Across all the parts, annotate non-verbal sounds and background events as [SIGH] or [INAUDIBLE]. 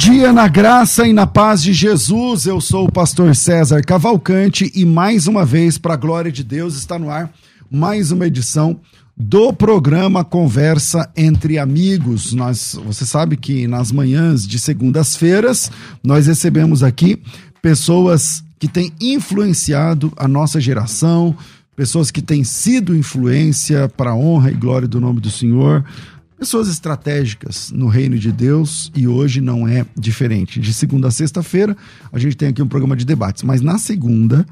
Dia na graça e na paz de Jesus. Eu sou o pastor César Cavalcante e mais uma vez, para a glória de Deus, está no ar mais uma edição do programa Conversa entre Amigos. Nós, você sabe que nas manhãs de segundas-feiras nós recebemos aqui pessoas que têm influenciado a nossa geração, pessoas que têm sido influência para a honra e glória do nome do Senhor pessoas estratégicas no reino de Deus e hoje não é diferente. De segunda a sexta-feira, a gente tem aqui um programa de debates, mas na segunda,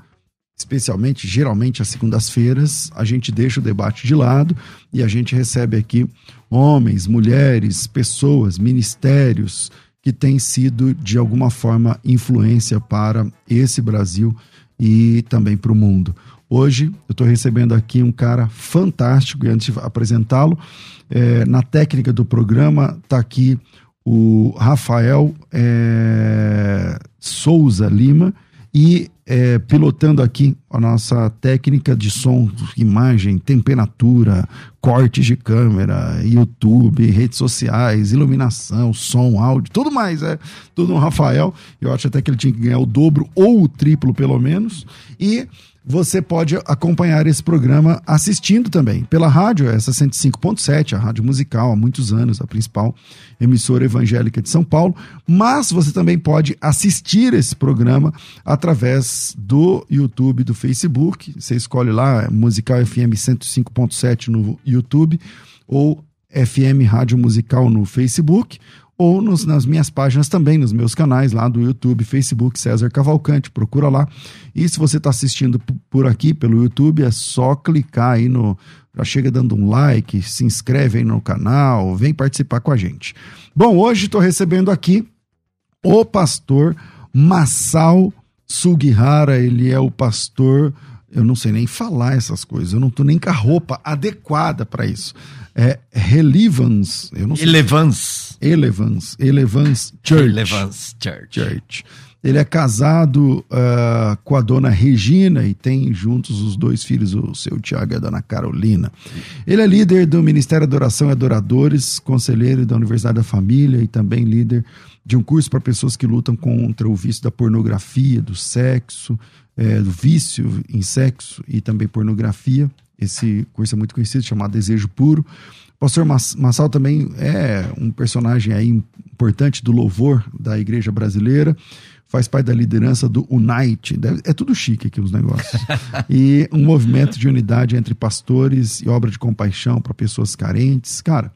especialmente, geralmente às segundas-feiras, a gente deixa o debate de lado e a gente recebe aqui homens, mulheres, pessoas, ministérios que têm sido de alguma forma influência para esse Brasil e também para o mundo. Hoje eu estou recebendo aqui um cara fantástico e antes de apresentá-lo, é, na técnica do programa está aqui o Rafael é, Souza Lima e é, pilotando aqui a nossa técnica de som, imagem, temperatura, cortes de câmera, YouTube, redes sociais, iluminação, som, áudio, tudo mais, é tudo no Rafael. Eu acho até que ele tinha que ganhar o dobro ou o triplo, pelo menos. E você pode acompanhar esse programa assistindo também pela rádio, essa 105.7, a rádio musical há muitos anos, a principal emissora evangélica de São Paulo, mas você também pode assistir esse programa através do YouTube, do Facebook. Você escolhe lá Musical FM 105.7 no YouTube ou FM Rádio Musical no Facebook ou nos, nas minhas páginas também, nos meus canais lá do YouTube, Facebook, César Cavalcante, procura lá. E se você está assistindo por aqui pelo YouTube, é só clicar aí no. Já chega dando um like, se inscreve aí no canal, vem participar com a gente. Bom, hoje estou recebendo aqui o pastor Massal Sugihara, ele é o pastor. Eu não sei nem falar essas coisas, eu não tô nem com a roupa adequada para isso. É Relevance, eu não sei. Elevans. Elevance, Elevance Church. Elevans Church. Church. Ele é casado ah, com a dona Regina e tem juntos os dois filhos, o seu Tiago e a dona Carolina. Ele é líder do Ministério Adoração e Adoradores, conselheiro da Universidade da Família e também líder de um curso para pessoas que lutam contra o vício da pornografia, do sexo, eh, do vício em sexo e também pornografia. Esse curso é muito conhecido, chamado Desejo Puro. O pastor Mas- Massal também é um personagem aí importante do louvor da igreja brasileira. Faz parte da liderança do Unite. É tudo chique aqui os negócios. [LAUGHS] e um movimento de unidade entre pastores e obra de compaixão para pessoas carentes. Cara,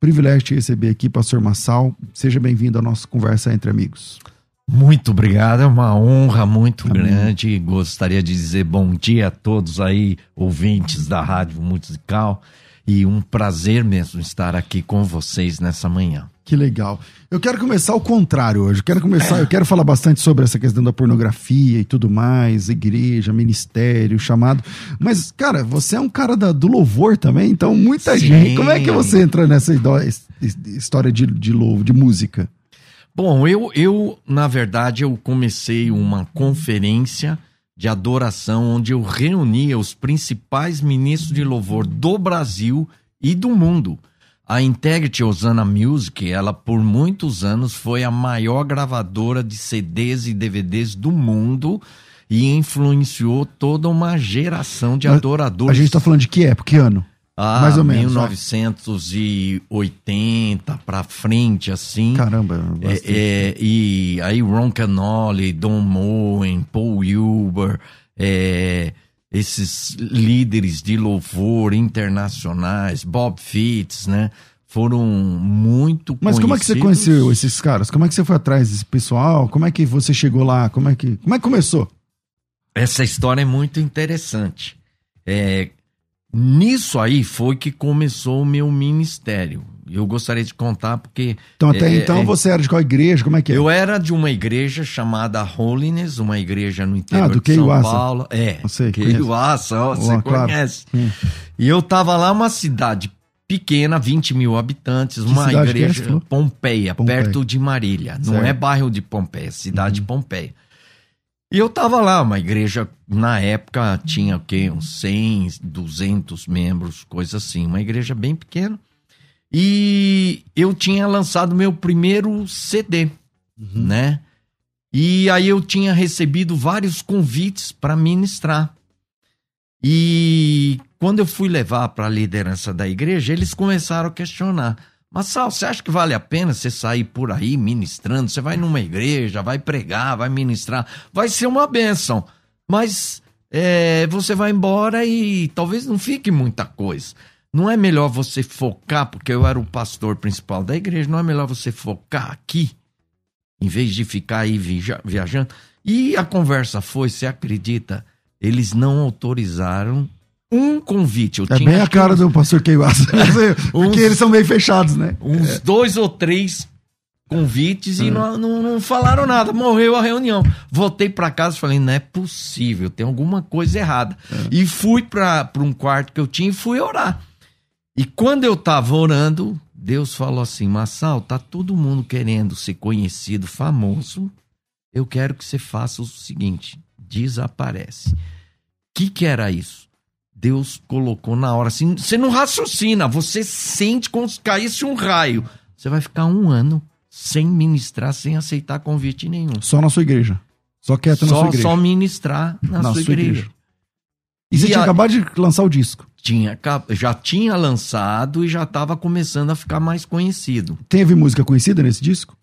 privilégio te receber aqui, pastor Massal. Seja bem-vindo à nossa conversa entre amigos. Muito obrigado, é uma honra muito grande. Gostaria de dizer bom dia a todos aí, ouvintes da Rádio Musical. E um prazer mesmo estar aqui com vocês nessa manhã. Que legal. Eu quero começar o contrário hoje. Eu quero começar, eu quero falar bastante sobre essa questão da pornografia e tudo mais, igreja, ministério, chamado. Mas, cara, você é um cara da- do louvor também, então muita Sim. gente. Como é que você entra nessa história de, de louvo, de música? Bom, eu, eu, na verdade, eu comecei uma conferência de adoração onde eu reunia os principais ministros de louvor do Brasil e do mundo. A Integrity Osana Music, ela por muitos anos foi a maior gravadora de CDs e DVDs do mundo e influenciou toda uma geração de adoradores. A gente tá falando de que época, que ano? Ah, mais ou menos, vai. 1980 pra frente, assim. Caramba, bastante. É, é, e aí Ron Canoli, Don Moen, Paul Huber, é, esses líderes de louvor internacionais, Bob Fitts, né? Foram muito Mas como é que você conhecidos. conheceu esses caras? Como é que você foi atrás desse pessoal? Como é que você chegou lá? Como é que, como é que começou? Essa história é muito interessante. É, nisso aí foi que começou o meu ministério. Eu gostaria de contar porque Então, até É, então, é. você era de qual igreja? Como é que é? Eu era de uma igreja chamada Holiness, uma igreja no interior Ah, do de São. Paulo. É. Keiuasa, ó, você Ó, claro. conhece. Hum. E eu tava lá, uma cidade pequena, 20 mil habitantes, uma que é, você igreja, falou? Pompeia, Pompeia. perto de Marília. Não Certo. é bairro de Pompeia, é cidade de Uhum. Pompeia. E eu tava lá, uma igreja, na época tinha o quê? Uns 100, 200 membros, coisa assim. Uma igreja bem pequena. E eu tinha lançado meu primeiro CD, né? E aí eu tinha recebido vários convites para ministrar. E quando eu fui levar para a liderança da igreja, eles começaram a questionar. Mas Sal, você acha que vale a pena você sair por aí ministrando? Você vai numa igreja, vai pregar, vai ministrar, vai ser uma bênção. Mas é, você vai embora e talvez não fique muita coisa. Não é melhor você focar, porque eu era o pastor principal da igreja, não é melhor você focar aqui, em vez de ficar aí via- viajando? E a conversa foi, você acredita? Eles não autorizaram um convite. Eu É tinha bem a cara uns- do pastor Keiwasa. [LAUGHS] Porque eles são meio fechados, né? uns dois ou três convites e não, não, não falaram nada. Morreu a reunião. Voltei pra casa e falei: não é possível, tem alguma coisa errada. E fui pra pra um quarto que eu tinha e fui orar. E quando eu tava orando, Deus falou assim: Massal, tá todo mundo querendo ser conhecido, famoso. Eu quero que você faça o seguinte: desaparece. O que, que era isso? Deus colocou na hora. Assim, você não raciocina, você sente como se caísse um raio. Você vai ficar um ano sem ministrar, sem aceitar convite nenhum. Só na sua igreja. Só quieto na sua igreja. só ministrar na, Na sua, sua igreja. igreja. E você E tinha a- acabado de lançar o disco. Tinha, já tinha lançado e já estava começando a ficar mais conhecido. Teve música conhecida nesse disco?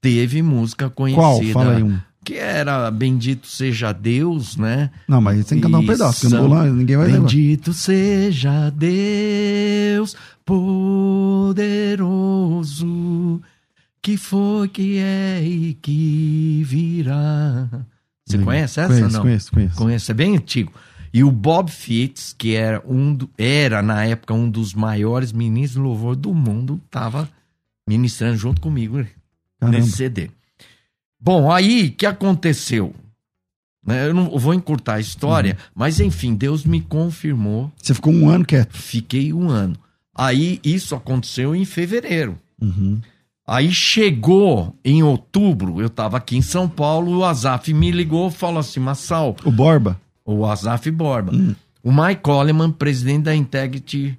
Teve música conhecida. Qual? Fala aí um. Que era Bendito Seja Deus, né? Não, mas tem que cantar um pedaço, porque eu não São- lá, ninguém vai levar. Bendito seja Deus poderoso, que foi, que é e que virá. Você Legal. conhece essa? Conheço, não? conheço, conheço. Conhece, é bem antigo. E o Bob Fitts, que era, um do- era na época um dos maiores ministros de louvor do mundo, estava ministrando junto comigo Caramba. nesse CD. Bom, aí o que aconteceu? Né, Eu não vou encurtar a história, Uhum. mas enfim, Deus me confirmou. Você ficou um ano quieto. Fiquei um ano. Aí isso aconteceu em fevereiro. Uhum. Aí chegou em outubro, eu estava aqui em São Paulo, o Azaf me ligou e falou assim: Massal, O Borba. o Azaf Borba. Hum. O Mike Coleman, presidente da Integrity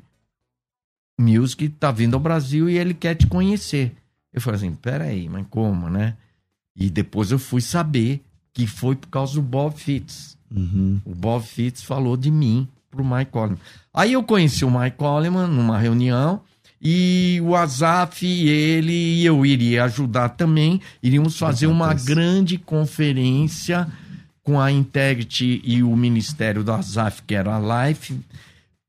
Music, tá vindo ao Brasil e ele quer te conhecer. Eu falei assim, peraí, mas como, né? E depois eu fui saber que foi por causa do Bob Fitts. Uhum. O Bob Fitts falou de mim pro Mike Coleman. Aí eu conheci o Mike Coleman numa reunião e o Azaf e ele e eu iria ajudar também. Iríamos fazer uma grande conferência com a Integrity e o Ministério do Azaf, que era a Life,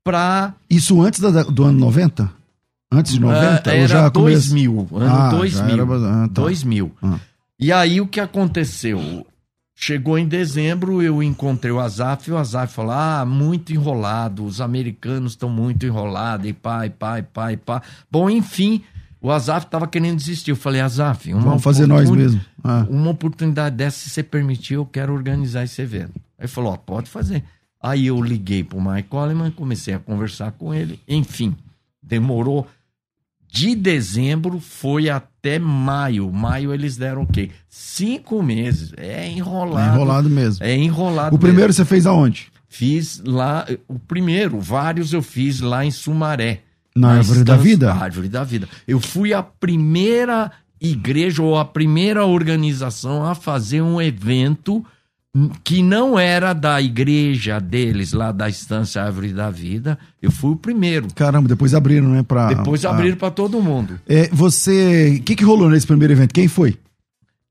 para Isso antes da- do ano 90? Antes de 90? Ah, ou era já começo? 2000, ano Ah, já 2000. era ah, tá. 2000. Ah. E aí o que aconteceu? Chegou em dezembro, eu encontrei o Azaf e o Azaf falou: Ah, muito enrolado, os americanos estão muito enrolados, e pá, e pá, e pá, e pá. Bom, enfim, O Azaf tava querendo desistir. Eu falei, Azaf, uma Vamos fazer nós mesmo. Ah. Uma oportunidade dessa, se você permitir, eu quero organizar esse evento. Aí ele falou, ó, pode fazer. Aí eu liguei pro Mike Coleman, comecei a conversar com ele. Enfim, demorou de dezembro foi até maio. Maio eles deram o quê? Cinco meses. É enrolado. Enrolado mesmo. É enrolado. O primeiro você fez aonde? Fiz lá, o primeiro, vários eu fiz lá em Sumaré. Na Árvore da Vida? Árvore da Vida. Eu fui a primeira igreja ou a primeira organização a fazer um evento que não era da igreja deles, lá da Estância Árvore da Vida. Eu fui o primeiro. Caramba, depois abriram, né? Pra, Depois ah. abriram para todo mundo. É, você. O que, que rolou nesse primeiro evento? Quem foi?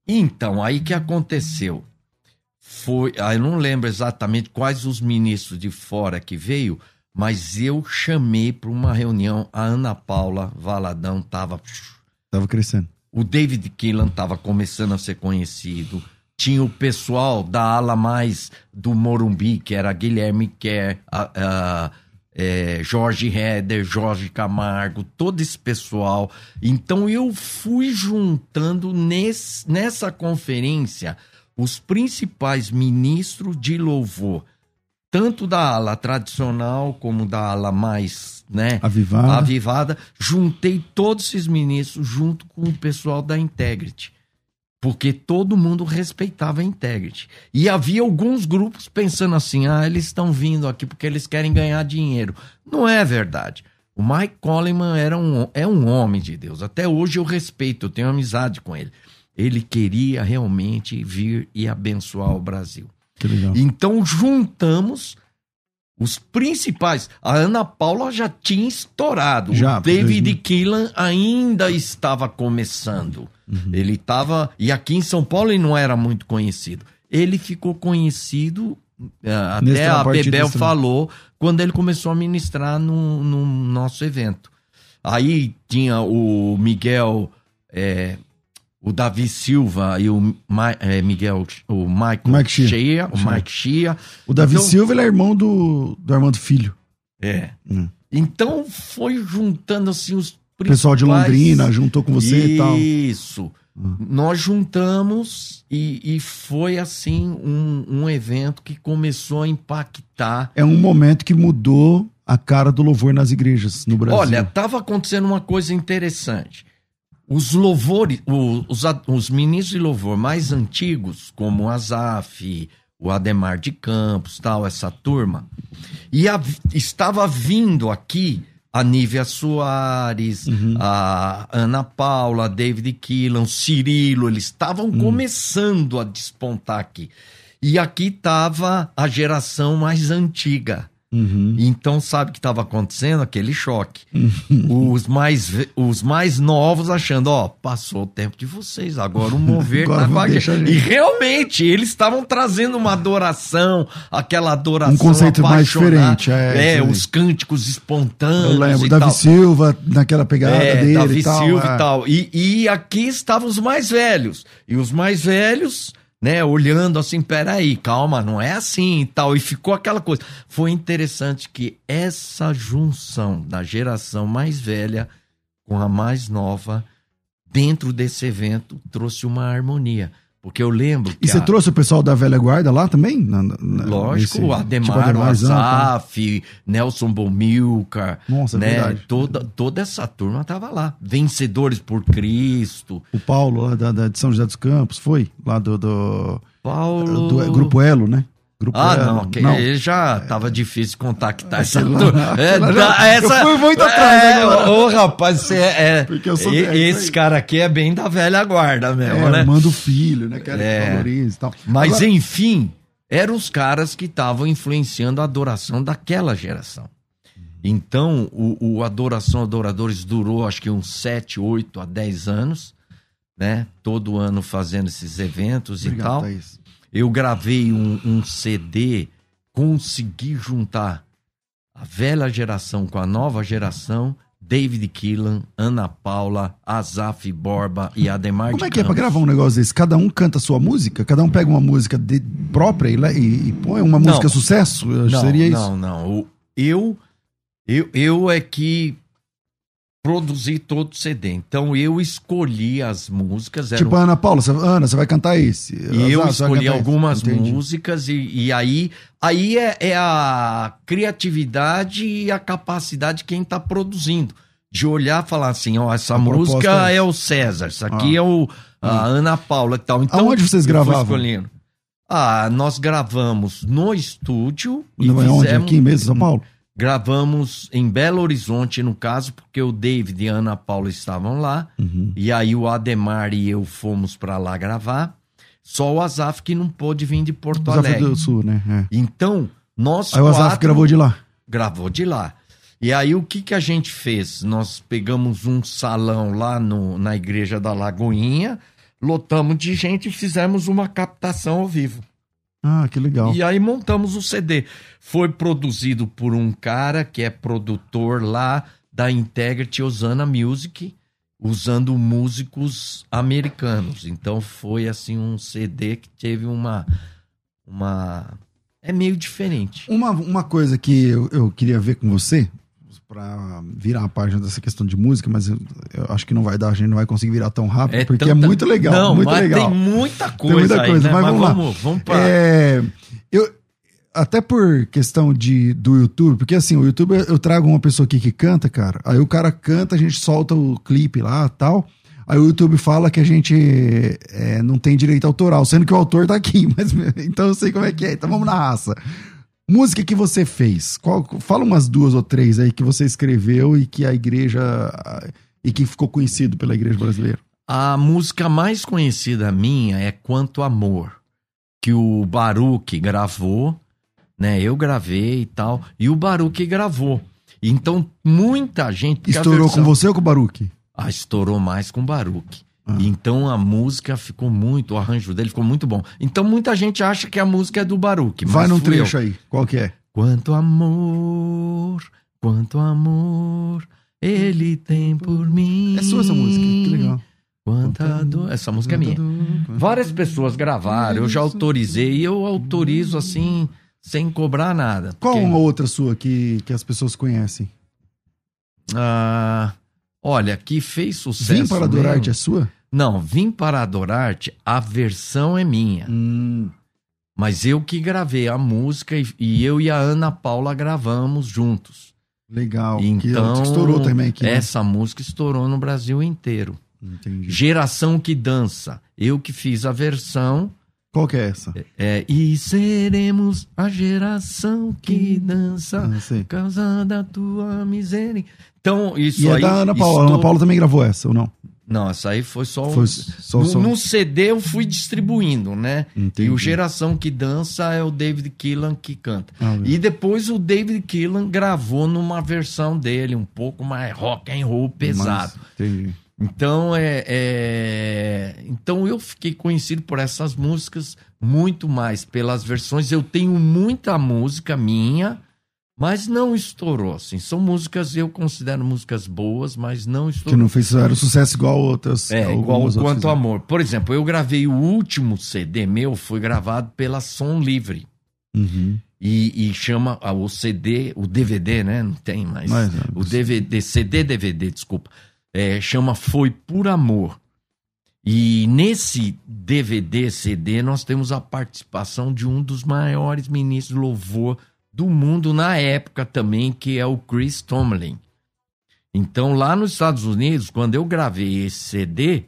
Então, aí que aconteceu? Foi, ah, eu não lembro exatamente quais os ministros de fora que veio, mas eu chamei para uma reunião a Ana Paula Valadão tava Tava crescendo. o David Keelan estava começando a ser conhecido. Tinha o pessoal da ala mais do Morumbi, que era Guilherme Kerr, a- a- é, Jorge Heder, Jorge Camargo, todo esse pessoal. Então eu fui juntando nesse- nessa conferência os principais ministros de louvor, tanto da ala tradicional como da ala mais, né? Avivada. avivada, juntei todos esses ministros junto com o pessoal da Integrity. Porque todo mundo respeitava a Integrity. E havia alguns grupos pensando assim: ah, eles estão vindo aqui porque eles querem ganhar dinheiro. Não é verdade. O Mike Coleman era um, é um homem de Deus. Até hoje eu respeito, eu tenho amizade com ele. Ele queria realmente vir e abençoar o Brasil. Que legal. Então juntamos os principais. A Ana Paula já tinha estourado. Já, o David 2000. Keelan ainda estava começando. Uhum. Ele estava. E aqui em São Paulo ele não era muito conhecido. Ele ficou conhecido. eh, Até a Bebel falou quando ele começou a ministrar no, no nosso evento. Aí tinha o Miguel, eh, o Davi Silva e o Ma- eh, Miguel, o Michael Mike Shea. Shea, o. Mike Shea. O Davi Então- Silva ele é irmão do, do Armando Filho. É. Hum. Então foi juntando assim os pessoal de Londrina juntou com você e tal. Hum. Isso. Nós juntamos e, e foi assim um, um evento que começou a impactar. É um momento que mudou a cara do louvor nas igrejas no Brasil. Olha, estava acontecendo uma coisa interessante. Os louvores, os, os ministros de louvor mais antigos, como o Azaf, o Ademar de Campos, tal, essa turma, e a- estava vindo aqui a Nívia Soares, a Ana Paula, a David Keelan, Cirilo, eles estavam começando a despontar aqui. E aqui estava a geração mais antiga. Uhum. Então, sabe o que estava acontecendo? Aquele choque. os, mais, os mais novos achando, ó, passou o tempo de vocês, agora o mover Agora tá com. E realmente, eles estavam trazendo uma adoração, aquela adoração Um conceito mais diferente, é, É, os cânticos espontâneos Eu lembro, e Davi tal. Silva, naquela pegada É, dele Davi e tal. Silva é. e tal. E, e aqui estavam os mais velhos. E os mais velhos, né, olhando assim, peraí, calma, não é assim e tal. E ficou aquela coisa. Foi interessante que essa junção da geração mais velha com a mais nova, dentro desse evento, trouxe uma harmonia. Porque eu lembro. E você a- trouxe o pessoal da velha guarda lá também? Na- na- Lógico, nesse- Ademar, tipo tá? Azaf, Nelson Bomilcar, Nossa, é né? verdade. Toda, toda essa turma tava lá. Vencedores por Cristo. O Paulo lá da, da- de São José dos Campos, foi? Lá do, do, Paulo. do- é, Grupo Elo, né? Grupo Ah, Elo. não, que ele já tava difícil contactar essa turma. [LAUGHS] É, já- essa, eu fui muito atrás é, agora. Ô, rapaz, você é. Porque eu sou e- isso esse aí. cara aqui é bem da velha guarda mesmo, É, né? manda o filho, né? Que era É. que valoriza e tal. Mas Agora, enfim, eram os caras que estavam influenciando a adoração daquela geração. Então, o, o Adoração Adoradores durou acho que uns 7, 8 a 10 anos, né? Todo ano fazendo esses eventos Obrigado, e tal. Thaís. Eu gravei um, um CD, consegui juntar a velha geração com a nova geração, David Keelan, Ana Paula, Azaf Borba e Ademar Como é que é pra Campos. gravar um negócio desse? Cada um canta a sua música? Cada um pega uma música de- própria e, e- e põe uma música Não. sucesso? Acho que Não, Seria isso? não, não. Eu, eu é que produzir todo o CD. Então eu escolhi as músicas. Tipo, Ana Paula, você, Ana, você vai cantar esse. E eu vai escolhi algumas. Entendi. músicas e, e aí, aí é, é a criatividade e a capacidade de quem está produzindo. De olhar e falar assim, ó, essa A música é é o César, isso aqui Ah. é o a Ana Paula e tal. Então, Aonde vocês gravavam? escolhendo. Ah, nós gravamos no estúdio e Não é onde? Aqui mesmo, São Paulo? Gravamos em Belo Horizonte, no caso, porque o David e a Ana Paula estavam lá. Uhum. E aí o Ademar e eu fomos pra lá gravar. Só o Azaf que não pôde vir de Porto Desafio Alegre. do Sul, né? É. Então, nós Aí o Azaf quatro- gravou de lá. gravou de lá. E aí o que, que a gente fez? Nós pegamos um salão lá no, na igreja da Lagoinha, lotamos de gente e fizemos uma captação ao vivo. Ah, que legal. E aí montamos o CD. Foi produzido por um cara que é produtor lá da Integrity Osana Music, usando músicos americanos. Então foi assim um CD que teve uma uma é meio diferente. Uma, uma coisa que eu, eu queria ver com você, pra virar a página dessa questão de música, mas eu, eu acho que não vai dar, a gente não vai conseguir virar tão rápido, porque é tanta- muito legal, Não, muito mas legal. tem muita coisa, muita aí, coisa, né? mas vamos lá. vamos, vamos pra... É, eu, até por questão de, do YouTube, porque assim, o YouTube eu trago uma pessoa aqui que canta, cara, aí o cara canta, a gente solta o clipe lá tal. Aí o YouTube fala que a gente é, não tem direito autoral, sendo que o autor tá aqui, [LAUGHS] mas então eu sei como é que é. Então vamos na raça. Música que você fez, qual, fala umas duas ou três aí que você escreveu e que a igreja e que ficou conhecido pela igreja brasileira. A música mais conhecida minha é Quanto Amor, que o Baruch gravou, né? Eu gravei e tal, e o Baruch gravou. Então, muita gente. Estourou versão- com você ou com o Baruque? Ah, estourou mais com o Baruch. Ah. Então a música ficou muito, o arranjo dele ficou muito bom. Então muita gente acha que a música é do Baruch. mas Vai num fui eu. trecho aí, qual que é? Quanto amor, quanto amor ele tem por mim. É sua essa música, que legal. Quanta dor. Essa música é minha. Várias pessoas gravaram, eu já autorizei e eu autorizo assim, sem cobrar nada. Qual Porque, uma outra sua que, que as pessoas conhecem? ah, olha, que fez sucesso. Vim para mesmo. é sua? Não, Vim para adorar-te, a versão é minha. Hum, Mas eu que gravei a música e, e eu e a Ana Paula gravamos juntos. legal. Então, que estourou também aqui. né? essa música estourou no Brasil inteiro. Entendi. Geração que dança. Eu que fiz a versão. Qual que é essa? É, e seremos a geração que dança Ah, causa da tua miséria. Então, isso E é aí. da Ana Paula. Estou- Ana Paula também gravou essa, ou não? Não, essa aí foi só. um- Foi só, no, só... no CD eu fui distribuindo, né? Entendi. E o Geração que Dança é o David Killan que canta. Ah, E depois o David Killan gravou numa versão dele, um pouco mais rock and roll pesado. Mas- entendi. Então é, é- então eu fiquei conhecido por essas músicas muito mais pelas versões. Eu tenho muita música minha, mas não estourou. Assim, são músicas eu considero músicas boas, mas não Que estourou. não fez era sucesso igual outras. É, igual o outras Quanto fizeram. Amor. Por exemplo, eu gravei o último CD meu, foi gravado pela Som Livre. Uhum. E, e chama ah, o CD, o DVD, né? Não tem mais. Mas, o DVD, CD, DVD, desculpa. É, chama Foi por Amor. E nesse DVD, CD, nós temos a participação de um dos maiores ministros de louvor do mundo na época também, que é o Chris Tomlin. Então, lá nos Estados Unidos, quando eu gravei esse CD,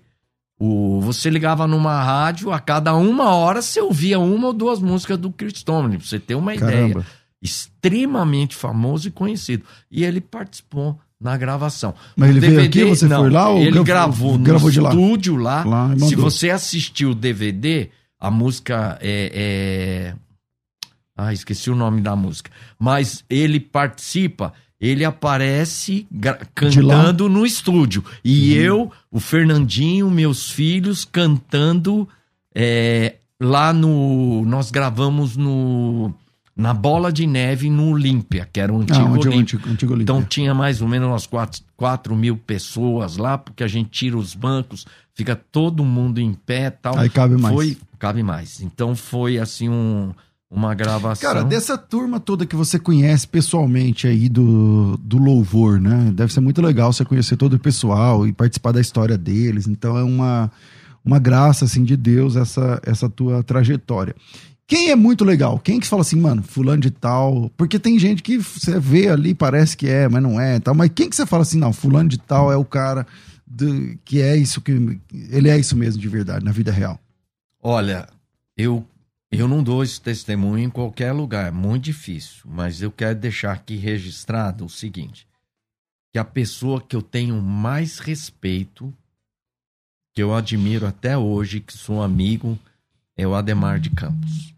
o, você ligava numa rádio, a cada uma hora você ouvia uma ou duas músicas do Chris Tomlin, pra você ter uma ideia Caramba. extremamente famoso e conhecido. E ele participou na gravação. Mas ele O veio aqui, você foi lá ou ele gravou- gravou no lá? estúdio lá. Lá e Se você assistiu o DVD, a música é, é... Ah, esqueci o nome da música. Mas ele participa, ele aparece cantando no estúdio. E eu, o Fernandinho, meus filhos cantando é, lá no. Nós gravamos no. Na Bola de Neve no Olímpia, que era o antigo Ah, onde é o Olímpia. antigo, antigo Olímpia. Então tinha mais ou menos umas 4, 4 mil pessoas lá, porque a gente tira os bancos, fica todo mundo em pé tal. Aí cabe mais. Foi, cabe mais. Então foi assim um, uma gravação. Cara, dessa turma toda que você conhece pessoalmente aí do, do louvor, né? Deve ser muito legal você conhecer todo o pessoal e participar da história deles. Então é uma, uma graça, assim, de Deus essa, essa tua trajetória. Quem é muito legal? Quem que fala assim, mano, fulano de tal? Porque tem gente que você vê ali, parece que é, mas não é tal. Mas quem que você fala assim, não, fulano de tal é o cara do, que é isso que... Ele é isso mesmo de verdade, na vida real. Olha, eu eu não dou esse testemunho em qualquer lugar, é muito difícil, mas eu quero deixar aqui registrado o seguinte: que a pessoa que eu tenho mais respeito, que eu admiro até hoje, que sou amigo, é o Ademar de Campos.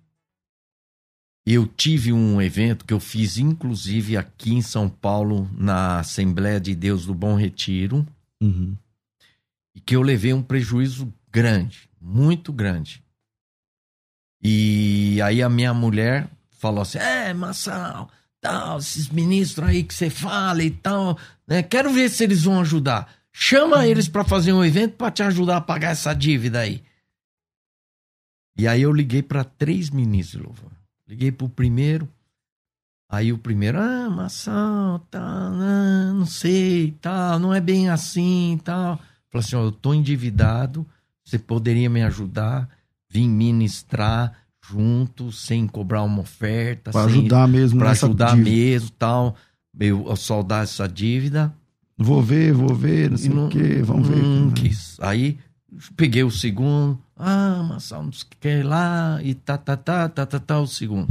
Eu tive um evento que eu fiz, inclusive, aqui em São Paulo, na Assembleia de Deus do Bom Retiro, Uhum. e que eu levei um prejuízo grande, muito grande. E aí a minha mulher falou assim: É, Massal, tal, esses ministros aí que você fala e tal, né? Quero ver se eles vão ajudar. Chama eles para fazer um evento para te ajudar a pagar essa dívida aí. E aí eu liguei para três ministros louvor. Liguei pro primeiro. Aí o primeiro, ah, Massal, tá, não, não sei, tal, não é bem assim, tal. Falei assim, ó, eu tô endividado, você poderia me ajudar, vim ministrar junto, sem cobrar uma oferta, sem- ajudar mesmo nessa ajudar dívida. mesmo, tal, eu, soldar essa dívida. Vou ver, vou ver, não sei E o quê, vamos ver. Não né? quis. Aí peguei o segundo, ah, Massal, não sei o que lá, e tá, tá, tá, tá, tá, tá, o segundo.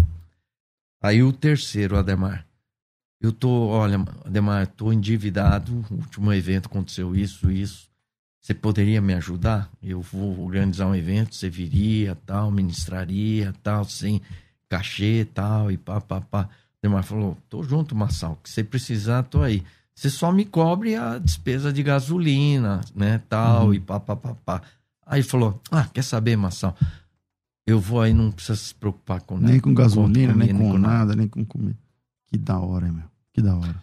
Aí o terceiro, Ademar. Eu tô, olha, Ademar, tô endividado, o último evento aconteceu isso, isso. Você poderia me ajudar? Eu vou organizar um evento, você viria, tal, ministraria, tal, sem cachê, tal, e pá, pá, pá. Ademar falou, tô junto, Massal, que você precisar, tô aí. Você só me cobre a despesa de gasolina, né, tal, Uhum. e pá, pá, pá, pá. Aí falou, ah, quer saber, Massal? Eu vou aí, não precisa se preocupar com nada. Nem com gasolina, nem comida, com nada, nem com comida. Que da hora, hein, meu. Que da hora.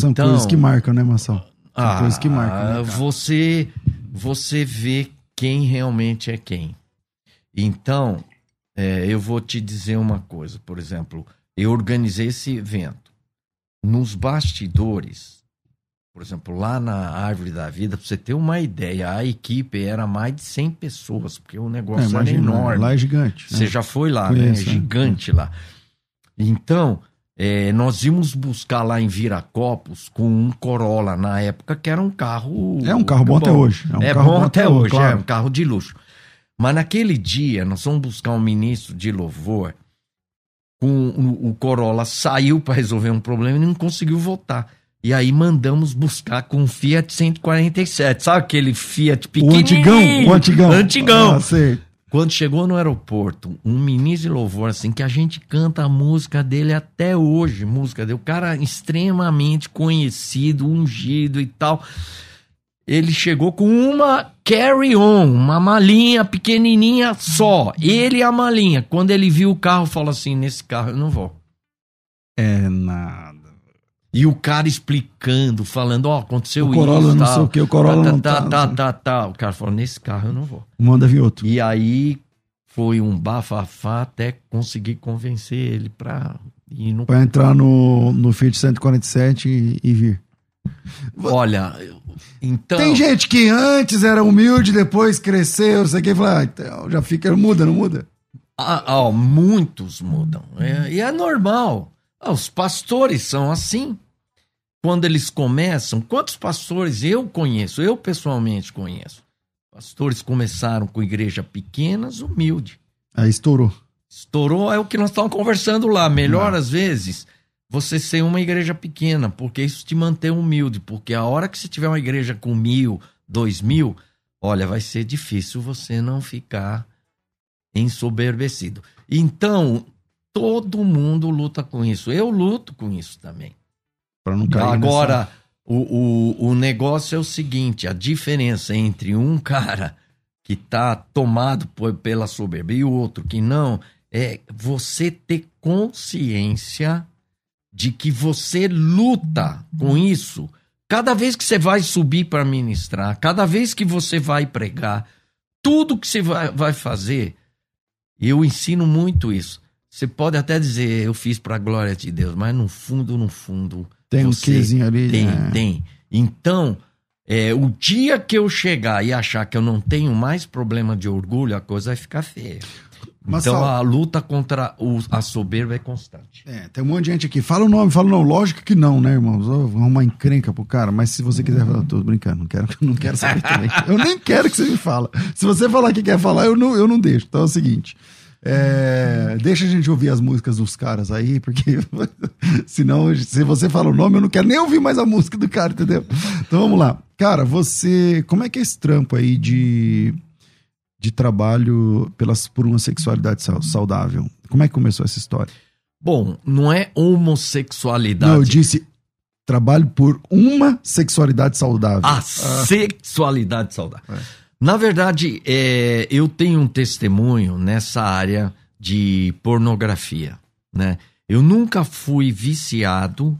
São Então, coisas que marcam, né, Marcelo? São ah, coisas que marcam, né, você, você vê quem realmente é quem. Então, é, eu vou te dizer uma coisa. Por exemplo, eu organizei esse evento. Nos bastidores, por exemplo, lá na Árvore da Vida, pra você ter uma ideia, a equipe era mais de 100 pessoas, porque o É, negócio era imagina, enorme. lá é gigante. Você né? já foi lá, Conheço, né? é. Gigante lá. Então, é, nós íamos buscar lá em Viracopos com um Corolla na época, que era um carro. É um carro bom até hoje. É, um carro bom até hoje, é um carro de luxo. Mas naquele dia, nós fomos buscar um ministro de louvor. Com o, o Corolla saiu para resolver um problema e não conseguiu voltar. E aí mandamos buscar com um Fiat 147. Sabe aquele Fiat O pequenininho? antigão, o antigão. Antigão. Ah, sei. Quando chegou no aeroporto, um ministro de louvor, assim, que a gente canta a música dele até hoje, música dele, o cara extremamente conhecido, ungido e tal. Ele chegou com uma carry-on, uma malinha pequenininha só. Ele e a malinha. Quando ele viu o carro, falou assim: nesse carro eu não vou. É nada. E o cara explicando, falando: ó, aconteceu O Corolla isso. não tal. sei o quê, o Corolla tá, não tá, tá, tá, não tá, tá. O cara falou: nesse carro eu não vou. Manda vir outro. E aí foi um bafafá até conseguir convencer ele pra ir no. Pra entrar no, no Fiat 147 e, e vir. Olha, então. Tem gente que antes era humilde, depois cresceu, não sei o que, e fala, ah, então já fica, muda, não muda? Ah, ah, muitos mudam. É, e é normal. Ah, os pastores são assim. Quando eles começam, quantos pastores eu conheço? Eu pessoalmente conheço. Pastores começaram com igreja pequenas, humilde. Aí estourou. Estourou é o que nós estamos conversando lá. Melhor, Não. às vezes, você ser uma igreja pequena, porque isso te mantém humilde. Porque a hora que você tiver uma igreja com mil, dois mil, olha, vai ser difícil você não ficar ensoberbecido. Então, todo mundo luta com isso. Eu luto com isso também. Pra não cair Agora, o, o, o negócio é o seguinte: a diferença entre um cara que tá tomado por- pela soberba e o outro que não é você ter consciência de que você luta com isso. Cada vez que você vai subir para ministrar, cada vez que você vai pregar, tudo que você vai, vai fazer, eu ensino muito isso. Você pode até dizer, eu fiz pra glória de Deus, mas no fundo, no fundo. Tem um quezinho ali. Tem, né? tem. Então, é, o dia que eu chegar e achar que eu não tenho mais problema de orgulho, a coisa vai ficar feia. Mas então a luta contra o- a soberba é constante. É, tem um monte de gente aqui. Fala o nome, fala o não. Lógico que não, né, irmãos? Vamos uma encrenca pro cara. Mas se você quiser falar, tô brincando, não quero, [LAUGHS] não quero saber também. Eu nem quero que você me fala. Se você falar que quer falar, eu não, eu não deixo. Então é o seguinte. É, deixa a gente ouvir as músicas dos caras aí, porque [LAUGHS] senão, se você fala o nome, eu não quero nem ouvir mais a música do cara, entendeu? Então vamos lá. Cara, você. Como é que é esse trampo aí de, de trabalho pelas, por uma sexualidade sau- saudável? Como é que começou essa história? Bom, não é homossexualidade. Não, eu disse trabalho por uma sexualidade saudável. A sexualidade saudável. É. Na verdade, é, eu tenho um testemunho nessa área de pornografia, né? Eu nunca fui viciado,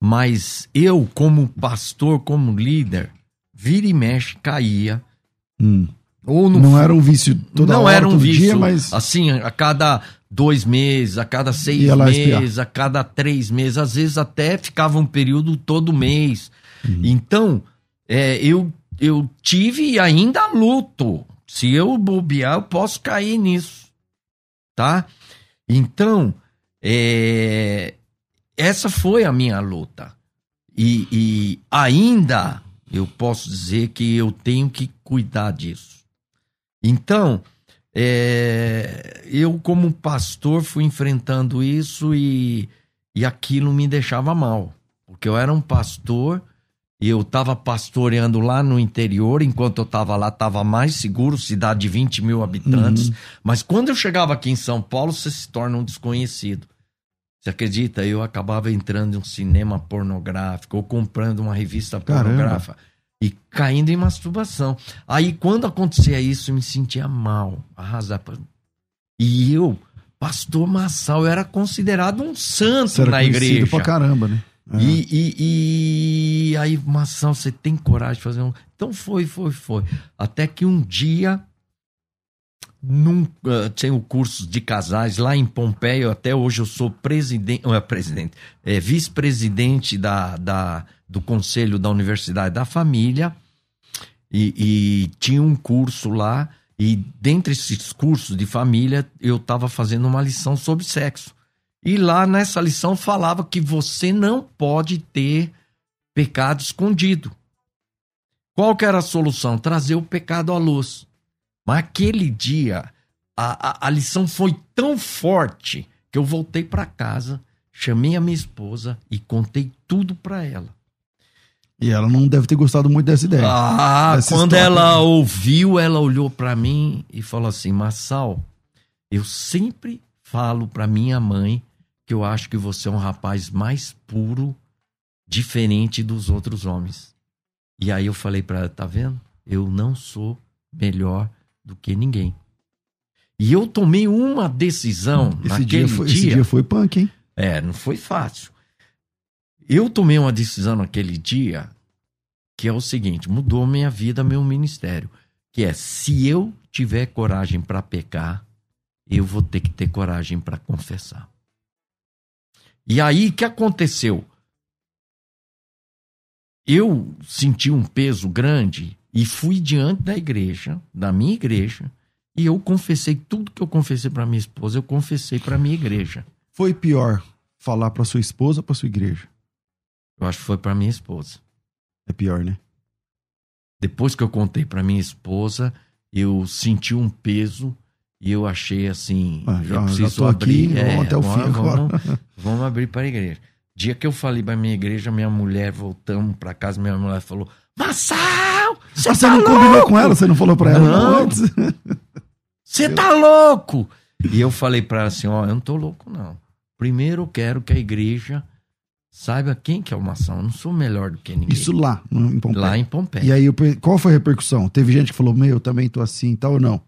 mas eu, como pastor, como líder, vira e mexe, caía. Hum. Ou Não era um vício toda não hora, era um todo vício, dia, mas assim, a cada dois meses, a cada seis meses, a cada três meses, às vezes até ficava um período todo mês. Uhum. Então, é, eu, eu tive e ainda luto. Se eu bobear, eu posso cair nisso, tá? Então, é, essa foi a minha luta. E, e ainda eu posso dizer que eu tenho que cuidar disso. Então, é, eu, como pastor, fui enfrentando isso e, e aquilo me deixava mal. Porque eu era um pastor e eu estava pastoreando lá no interior, enquanto eu estava lá, estava mais seguro, cidade de 20 mil habitantes. Mas quando eu chegava aqui em São Paulo, você se torna um desconhecido. Você acredita? Eu acabava entrando em um cinema pornográfico ou comprando uma revista Caramba. pornográfica e caindo em masturbação. Aí, quando acontecia isso, eu me sentia mal, arrasado. E eu, pastor Massal, eu era considerado um santo era na igreja. pra caramba, né? É. E, e, e aí, Massal, você tem coragem de fazer um. Então foi, foi, foi. Até que um dia, num, tinha o curso de casais lá em Pompeia, até hoje eu sou presidente, não é presidente, é vice-presidente da, da, do conselho da Universidade da Família, e, e tinha um curso lá, e dentre esses cursos de família, eu estava fazendo uma lição sobre sexo. E lá nessa lição falava que você não pode ter pecado escondido. Qual que era a solução? Trazer o pecado à luz. Mas aquele dia, a, a, a lição foi tão forte que eu voltei para casa, chamei a minha esposa e contei tudo para ela. E ela não deve ter gostado muito dessa ideia. Ah, Essa quando história. ela ouviu, ela olhou para mim e falou assim: Massal, eu sempre falo para minha mãe que eu acho que você é um rapaz mais puro, diferente dos outros homens. E aí eu falei para ela: tá vendo? Eu não sou melhor do que ninguém. E eu tomei uma decisão esse, naquele dia foi, esse dia foi punk, hein? é, não foi fácil. Eu tomei uma decisão naquele dia que é o seguinte: mudou minha vida, meu ministério. Que é, se eu tiver coragem para pecar, eu vou ter que ter coragem para confessar. E aí, o que aconteceu? Eu senti um peso grande e fui diante da igreja, da minha igreja, e eu confessei tudo que eu confessei para minha esposa, eu confessei para minha igreja. Foi pior falar pra sua esposa ou pra sua igreja? Eu acho que foi para minha esposa. É pior, né? Depois que eu contei para minha esposa, eu senti um peso e eu achei assim, Ah, já- eu já preciso aqui, abrir, vamos até o fim vamos, vamos abrir para a igreja. Dia que eu falei para minha igreja, minha mulher voltamos para casa, minha mulher falou: "Massal, você Ah, você tá não combinou louco? com ela? Você não falou pra ela não, Não. antes? Você tá louco?" E eu falei para ela assim: "Ó, eu não tô louco não. Primeiro eu quero que a igreja saiba quem que é o Massal. Eu não sou melhor do que ninguém." Isso lá, em Pompeia. lá em Pompeia. E aí, qual foi a repercussão? Teve gente que falou, meu, eu também tô assim e tal ou não?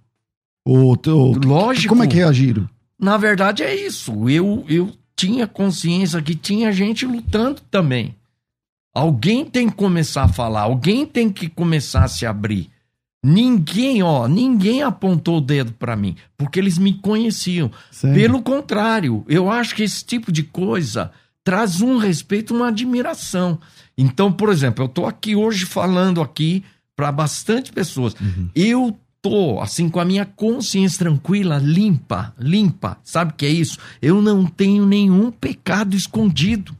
Ou, ou Lógico. como é que reagiram? Na verdade é isso. Eu, eu tinha consciência que tinha gente lutando também. Alguém tem que começar a falar, alguém tem que começar a se abrir. Ninguém, ó, ninguém apontou o dedo pra mim, porque eles me conheciam. Sério? Pelo contrário, eu acho que esse tipo de coisa traz um respeito, uma admiração. Então, por exemplo, eu tô aqui hoje falando aqui para bastante pessoas. Eu tô assim com a minha consciência tranquila, limpa, limpa. Sabe o que é isso? Eu não tenho nenhum pecado escondido.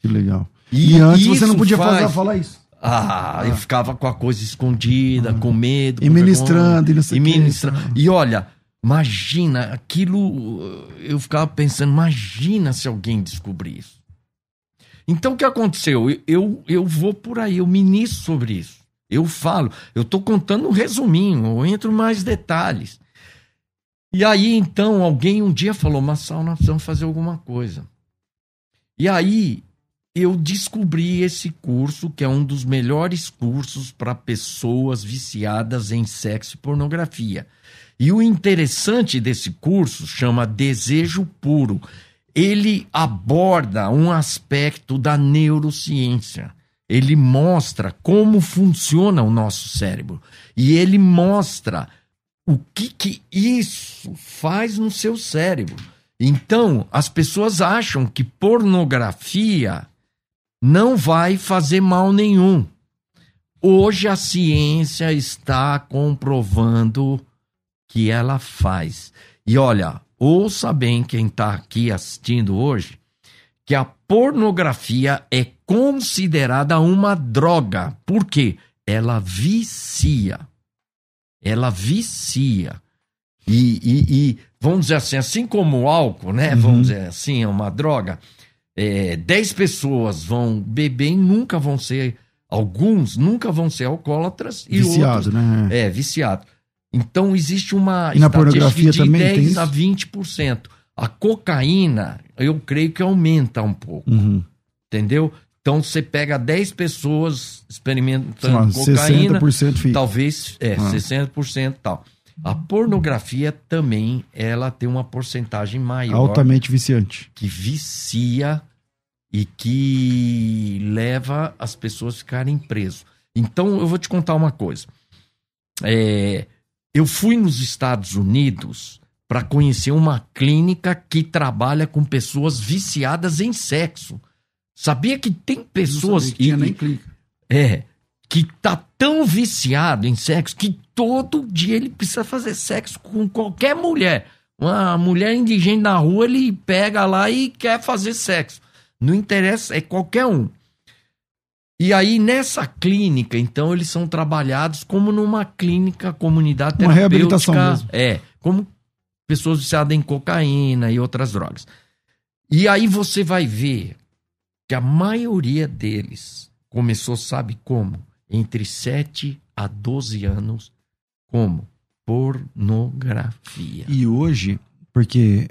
Que legal. E E, antes você não podia faz- fazer, falar isso. Ah, eu ficava com a coisa escondida, com medo. E com ministrando, vergonha, e não sei e ministrando. tá. E olha, imagina, aquilo. Eu ficava pensando, imagina se alguém descobrir isso. Então o que aconteceu? Eu, eu, eu vou por aí, eu ministro sobre isso. Eu falo, eu tô contando um resuminho, eu entro mais detalhes. E aí, então, alguém um dia falou, Massal, nós precisamos fazer alguma coisa. E aí, eu descobri esse curso, que é um dos melhores cursos para pessoas viciadas em sexo e pornografia. E o interessante desse curso chama Desejo Puro. Ele aborda um aspecto da neurociência. Ele mostra como funciona o nosso cérebro. E ele mostra o que, que isso faz no seu cérebro. Então, as pessoas acham que pornografia não vai fazer mal nenhum. Hoje a ciência está comprovando que ela faz. E olha, ouça bem quem está aqui assistindo hoje, que a pornografia é considerada uma droga. Por quê? Ela vicia. Ela vicia. E, e- e, vamos dizer assim, assim como o álcool, né? Vamos dizer assim, é uma droga. É, 10 pessoas vão beber e nunca vão ser. Alguns nunca vão ser alcoólatras e Viciado, outros. né? É, viciado. Então existe uma E na pornografia de também 10 tem isso? a 20%. A cocaína, eu creio que aumenta um pouco, Uhum. entendeu? Então você pega 10 pessoas experimentando cocaína, 60% fica. talvez é, Ah. 60% tal. A pornografia também, ela tem uma porcentagem maior Altamente viciante. que vicia e que leva as pessoas a ficarem presas. Então, eu vou te contar uma coisa. É, eu fui nos Estados Unidos para conhecer uma clínica que trabalha com pessoas viciadas em sexo. Sabia que tem pessoas que e- nem clica. é, que tá tão viciado em sexo que todo dia ele precisa fazer sexo com qualquer mulher. Uma mulher indigente na rua, ele pega lá e quer fazer sexo. Não interessa, é qualquer um. E aí, nessa clínica, então, eles são trabalhados como numa clínica, comunidade Uma terapêutica. reabilitação mesmo. É, como pessoas viciadas em cocaína e outras drogas. E aí você vai ver que a maioria deles começou, sabe como? Entre 7 a 12 anos, como? Pornografia. E hoje, porque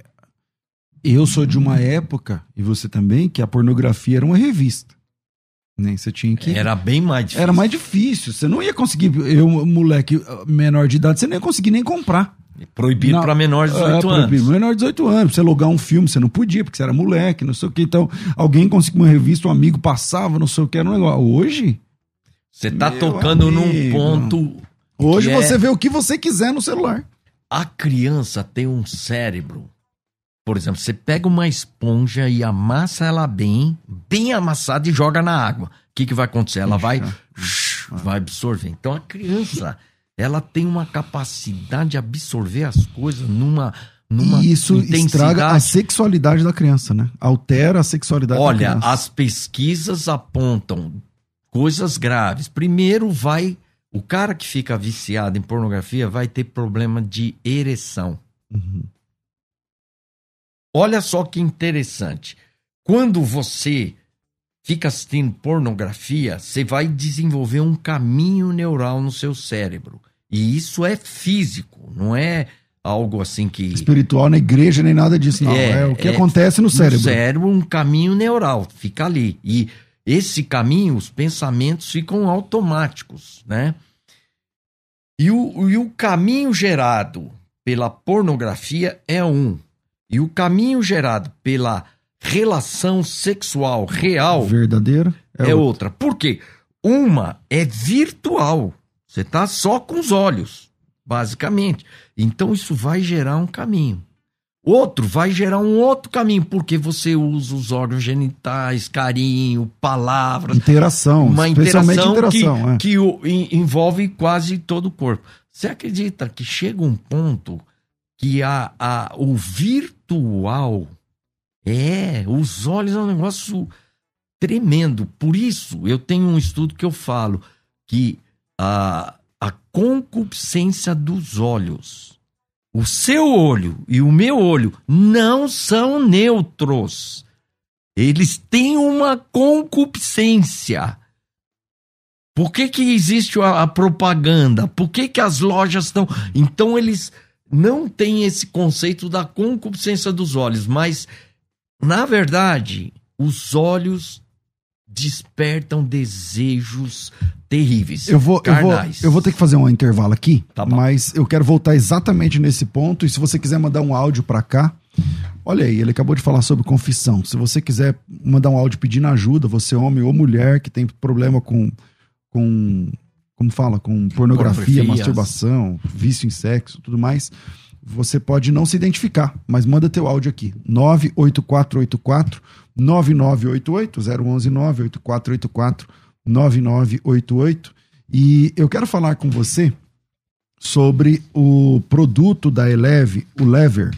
eu sou de uma época, e você também, que a pornografia era uma revista. Né? Você tinha que. Era bem mais difícil. Era mais difícil. Você não ia conseguir. Eu, moleque menor de idade, você não ia conseguir nem comprar. Proibido para menores de É, 18 anos. proibido. Menor de 18 anos. Pra você logar um filme, você não podia, porque você era moleque, não sei o que. Então, alguém conseguia uma revista, um amigo passava, não sei o que, era um negócio. Hoje, Você tá tocando num amigo. ponto. hoje que é- você vê o que você quiser no celular. A criança tem um cérebro. Por exemplo, você pega uma esponja e amassa ela bem, bem amassada e joga na água. O que, que vai acontecer? Ela vai, vai absorver. Então a criança, ela tem uma capacidade de absorver as coisas numa, numa e isso estraga a sexualidade da criança, né? Altera a sexualidade da Olha, criança. as pesquisas apontam coisas graves. Primeiro, vai. O cara que fica viciado em pornografia vai ter problema de ereção. Uhum. Olha só que interessante. Quando você fica assistindo pornografia, você vai desenvolver um caminho neural no seu cérebro. E isso é físico, não é algo assim que. Espiritual na igreja, nem nada disso, não. É, É, o que é acontece no cérebro. No cérebro, um caminho neural, fica ali. E esse caminho, os pensamentos ficam automáticos, né? E o, e o caminho gerado pela pornografia é um. E o caminho gerado pela relação sexual real Verdadeira. é, outra. Por quê? Uma é virtual. Você está só com os olhos, basicamente. Então isso vai gerar um caminho. Outro vai gerar um outro caminho, porque você usa os órgãos genitais, carinho, palavras. Interação, uma interação, interação que, é. que o, envolve quase todo o corpo. Você acredita que chega um ponto que a, a, o virtual é, os olhos é um negócio tremendo. Por isso, eu tenho um estudo que eu falo que a, a concupiscência dos olhos, o seu olho e o meu olho não são neutros. Eles têm uma concupiscência. Por que, que existe a, a propaganda? Por que, que as lojas estão. Então, eles não têm esse conceito da concupiscência dos olhos, mas, na verdade, os olhos despertam desejos terríveis. Eu vou, eu vou, eu vou ter que fazer um intervalo aqui, tá mas eu quero voltar exatamente nesse ponto. E se você quiser mandar um áudio para cá, olha aí, ele acabou de falar sobre confissão. Se você quiser mandar um áudio pedindo ajuda, você homem ou mulher que tem problema com, com como fala, com pornografia, masturbação, vício em sexo, tudo mais, você pode não se identificar, mas manda teu áudio aqui. 98484 9988 011 98484 9988 e eu quero falar com você sobre o produto da Eleve, o Lever.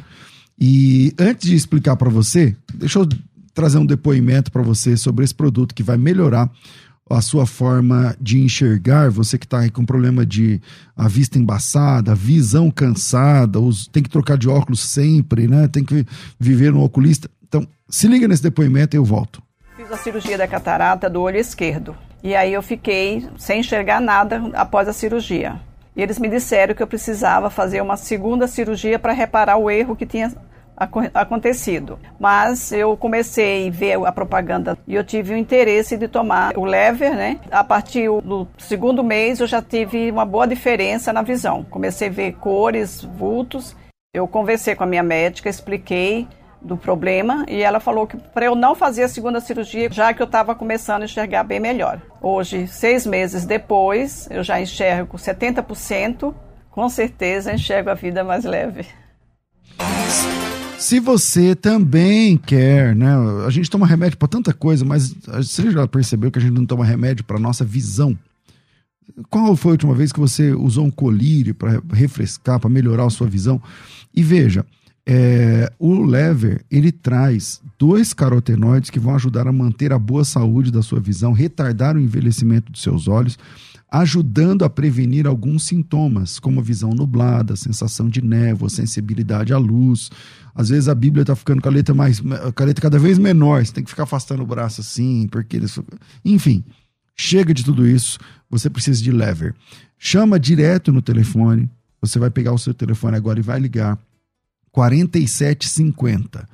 E antes de explicar para você, deixa eu trazer um depoimento para você sobre esse produto que vai melhorar a sua forma de enxergar, você que está com problema de a vista embaçada, visão cansada, os, tem que trocar de óculos sempre, né? Tem que viver no oculista. Então, se liga nesse depoimento e eu volto. Fiz a cirurgia da catarata do olho esquerdo. E aí eu fiquei sem enxergar nada após a cirurgia. E eles me disseram que eu precisava fazer uma segunda cirurgia para reparar o erro que tinha acontecido. Mas eu comecei a ver a propaganda e eu tive o interesse de tomar o lever, né? A partir do segundo mês eu já tive uma boa diferença na visão. Comecei a ver cores, vultos. Eu conversei com a minha médica, expliquei do problema e ela falou que para eu não fazer a segunda cirurgia, já que eu estava começando a enxergar bem melhor. Hoje, seis meses depois, eu já enxergo 70%, com certeza enxergo a vida mais leve. Se você também quer, né? A gente toma remédio para tanta coisa, mas você já percebeu que a gente não toma remédio para nossa visão? Qual foi a última vez que você usou um colírio para refrescar, para melhorar a sua visão? E veja, é, o lever ele traz dois carotenoides que vão ajudar a manter a boa saúde da sua visão, retardar o envelhecimento dos seus olhos, ajudando a prevenir alguns sintomas, como visão nublada, sensação de névoa, sensibilidade à luz. Às vezes a Bíblia está ficando com a letra mais, com a letra cada vez menor, você tem que ficar afastando o braço assim, porque eles, enfim, chega de tudo isso. Você precisa de lever. Chama direto no telefone. Você vai pegar o seu telefone agora e vai ligar 4750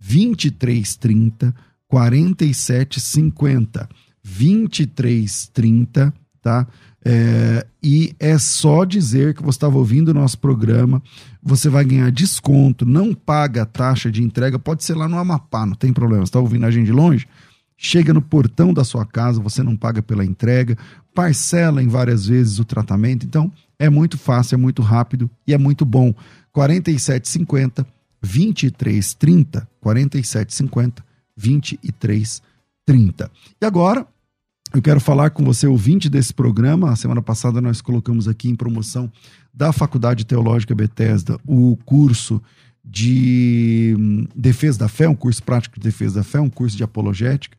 2330 4750 2330, tá? É, e é só dizer que você estava ouvindo o nosso programa, você vai ganhar desconto, não paga taxa de entrega, pode ser lá no Amapá, não tem problema. Está ouvindo a gente de longe? Chega no portão da sua casa, você não paga pela entrega, parcela em várias vezes o tratamento, então é muito fácil, é muito rápido e é muito bom. 4750 2330, 4750 2330. E agora, eu quero falar com você, ouvinte desse programa. A semana passada nós colocamos aqui em promoção da Faculdade Teológica Bethesda o curso de hum, Defesa da Fé, um curso prático de Defesa da Fé, um curso de apologética,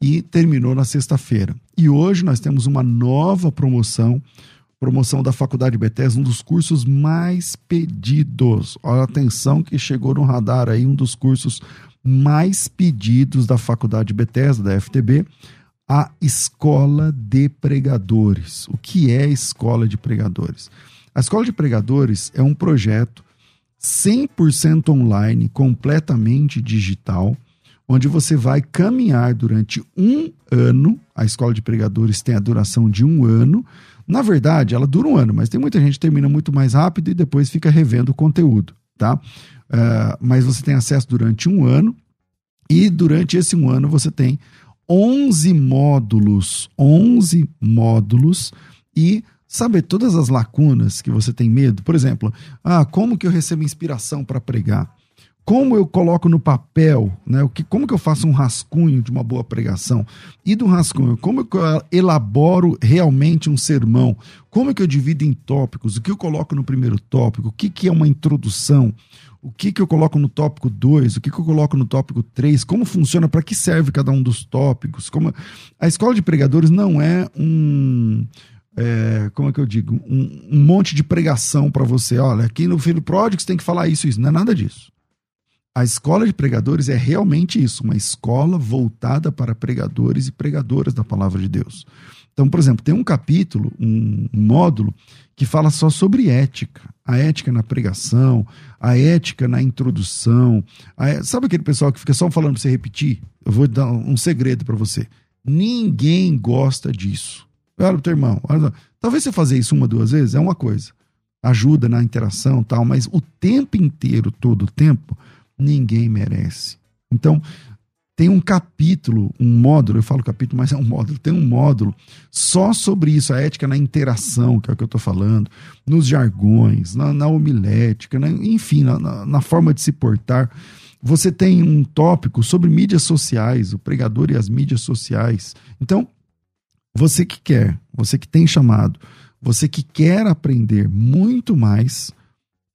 e terminou na sexta-feira. E hoje nós temos uma nova promoção promoção da Faculdade Bethesda, um dos cursos mais pedidos. Olha, atenção que chegou no radar aí um dos cursos mais pedidos da Faculdade Bethesda, da FTB, a Escola de Pregadores. O que é Escola de Pregadores? A Escola de Pregadores é um projeto 100% online, completamente digital, onde você vai caminhar durante um ano. A Escola de Pregadores tem a duração de um ano na verdade, ela dura um ano, mas tem muita gente que termina muito mais rápido e depois fica revendo o conteúdo, tá? Uh, mas você tem acesso durante um ano e durante esse um ano você tem 11 módulos, 11 módulos e Sabe todas as lacunas que você tem medo? Por exemplo, ah, como que eu recebo inspiração para pregar? Como eu coloco no papel, né? O que, como que eu faço um rascunho de uma boa pregação? E do rascunho, como que eu elaboro realmente um sermão? Como que eu divido em tópicos? O que eu coloco no primeiro tópico? O que, que é uma introdução? O que, que eu coloco no tópico 2? O que, que eu coloco no tópico 3? Como funciona? Para que serve cada um dos tópicos? Como... A escola de pregadores não é um é, como é que eu digo, um, um monte de pregação para você. Olha, aqui no Filho Pródigo você tem que falar isso, isso. Não é nada disso. A escola de pregadores é realmente isso, uma escola voltada para pregadores e pregadoras da palavra de Deus. Então, por exemplo, tem um capítulo, um, módulo, que fala só sobre ética. A ética na pregação, a ética na introdução. A, sabe aquele pessoal que fica só falando para você repetir? Eu vou dar um segredo para você. Ninguém gosta disso. Olha o teu irmão. Talvez você fazer isso uma, duas vezes é uma coisa. Ajuda na interação tal, mas o tempo inteiro, todo o tempo, ninguém merece. Então, tem um capítulo, um módulo, eu falo capítulo, mas é um módulo, tem um módulo só sobre isso, a ética na interação, que é o que eu estou falando, nos jargões, na, na homilética, enfim, na, na, forma de se portar. Você tem um tópico sobre mídias sociais, o pregador e as mídias sociais. Então, você que quer, você que tem chamado, você que quer aprender muito mais,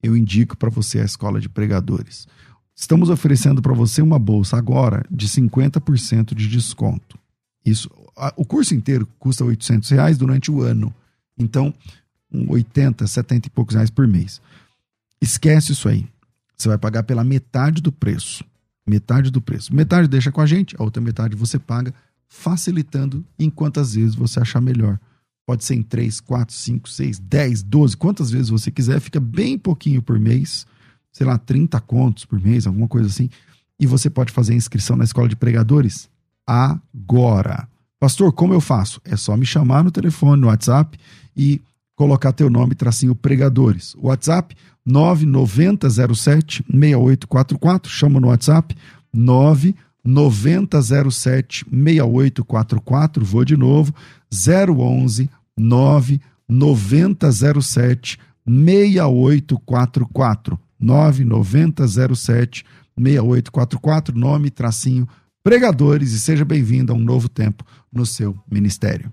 eu indico para você a Escola de Pregadores. Estamos oferecendo para você uma bolsa agora de 50% de desconto. Isso, o curso inteiro custa 800 reais durante o ano. Então, 80, 70 e poucos reais por mês. Esquece isso aí. Você vai pagar pela metade do preço. Metade do preço. Metade deixa com a gente, a outra metade você paga facilitando em quantas vezes você achar melhor. Pode ser em 3, 4, 5, 6, 10, 12, quantas vezes você quiser, fica bem pouquinho por mês, sei lá, 30 contos por mês, alguma coisa assim. E você pode fazer a inscrição na escola de pregadores agora. Pastor, como eu faço? É só me chamar no telefone, no WhatsApp e colocar teu nome, tracinho pregadores. WhatsApp 9907 6844, chama no WhatsApp 9 9007 6844, vou de novo, 011 9907 6844. 9907 6844, nome, tracinho, pregadores e seja bem-vindo a um novo tempo no seu ministério.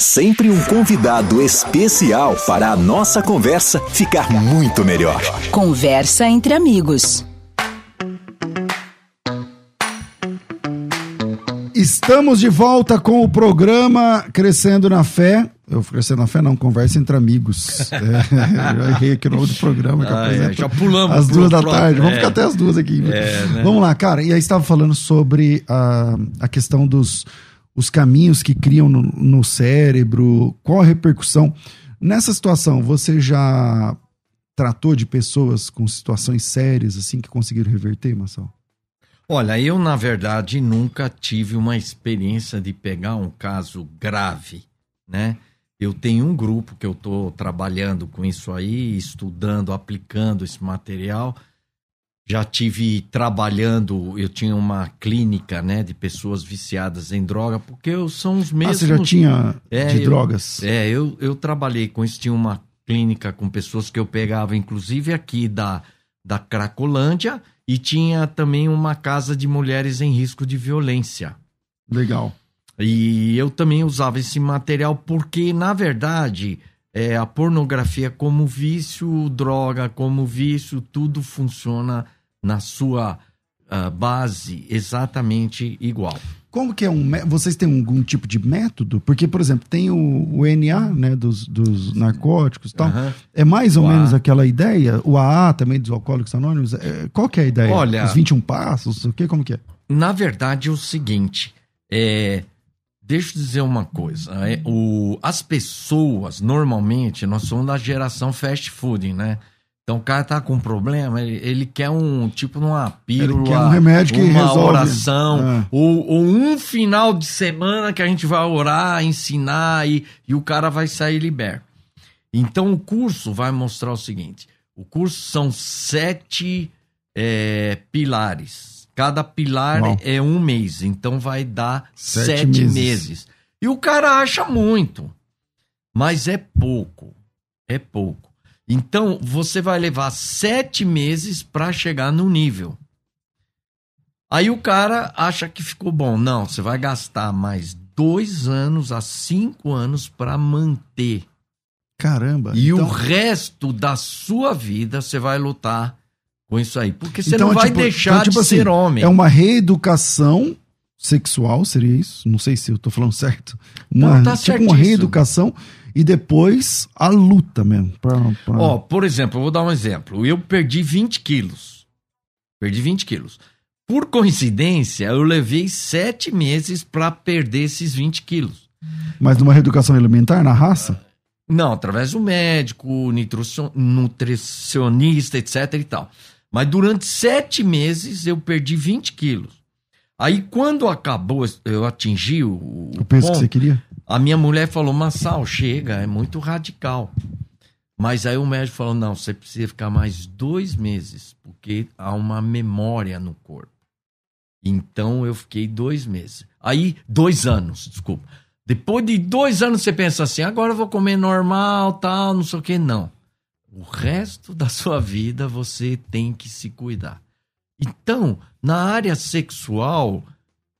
Sempre um convidado especial para a nossa conversa ficar muito melhor. Conversa entre amigos. Estamos de volta com o programa Crescendo na Fé. Eu crescendo na fé, não, conversa entre amigos. [LAUGHS] É, eu errei aqui o nome do programa. Ah, é, já pulamos. Às duas da tarde. Vamos é. ficar até as duas aqui. Né? É, né? Vamos lá, cara. E aí estava falando sobre a, a questão dos os caminhos que criam no, no cérebro, qual a repercussão. Nessa situação, você já tratou de pessoas com situações sérias assim que conseguiram reverter, Marcelo? Olha, eu na verdade nunca tive uma experiência de pegar um caso grave, né? Eu tenho um grupo que eu estou trabalhando com isso aí, estudando, aplicando esse material já tive trabalhando, eu tinha uma clínica, né, de pessoas viciadas em droga, porque eu, são os mesmos. Ah, você já tinha é, de eu, drogas? É, eu, eu trabalhei com isso, tinha uma clínica com pessoas que eu pegava, inclusive aqui da, da Cracolândia, e tinha também uma casa de mulheres em risco de violência. Legal. E eu também usava esse material porque, na verdade, é, a pornografia como vício, droga como vício, tudo funciona na sua uh, base exatamente igual. Como que é um. Vocês têm algum tipo de método? Porque, por exemplo, tem o, o NA, né, dos, dos narcóticos e tal. Uhum. É mais ou o menos a... aquela ideia? O AA também dos alcoólicos anônimos? É, qual que é a ideia? Olha. Os 21 passos? O que? Como que é? Na verdade, é o seguinte: é, Deixa eu dizer uma coisa. é, o, as pessoas, normalmente, nós somos da geração fast food, né? Então o cara tá com um problema, ele, ele quer um tipo uma pílula, Ele quer um remédio que uma resolve. oração, É. ou, ou um final de semana que a gente vai orar, ensinar e, e o cara vai sair liberto. Então o curso vai mostrar o seguinte: o curso são sete é, pilares. Cada pilar Uau. é um mês, então vai dar Sete sete, meses. meses. E o cara acha muito, mas é pouco. É pouco. Então você vai levar sete meses para chegar no nível. Aí o cara acha que ficou bom. Não, você vai gastar mais dois anos a cinco anos para manter. Caramba. E então, o resto da sua vida você vai lutar com isso aí. Porque você então, não vai tipo- deixar então, tipo de ser assim, homem. É uma reeducação sexual, seria isso? Não sei se eu tô falando [LAUGHS] certo. Uma, Não, tá tipo uma reeducação e depois a luta mesmo. Pra, pra- Ó, por exemplo, eu vou dar um exemplo. Eu perdi 20 quilos. Perdi 20 quilos. Por coincidência, eu levei sete meses para perder esses 20 quilos. Mas numa reeducação alimentar, na raça? Não, através do médico, nutricio- nutricionista, etc e tal. Mas durante sete meses eu perdi 20 quilos. Aí quando acabou, eu atingi o, O peso que ponto, você queria? A minha mulher falou, Massal, chega, é muito radical. Mas aí o médico falou, não, você precisa ficar mais dois meses, porque há uma memória no corpo. Então eu fiquei dois meses. Aí, dois anos, desculpa. Depois de dois anos você pensa assim, agora eu vou comer normal, tal, não sei o que. Não. O resto da sua vida você tem que se cuidar. Então, na área sexual,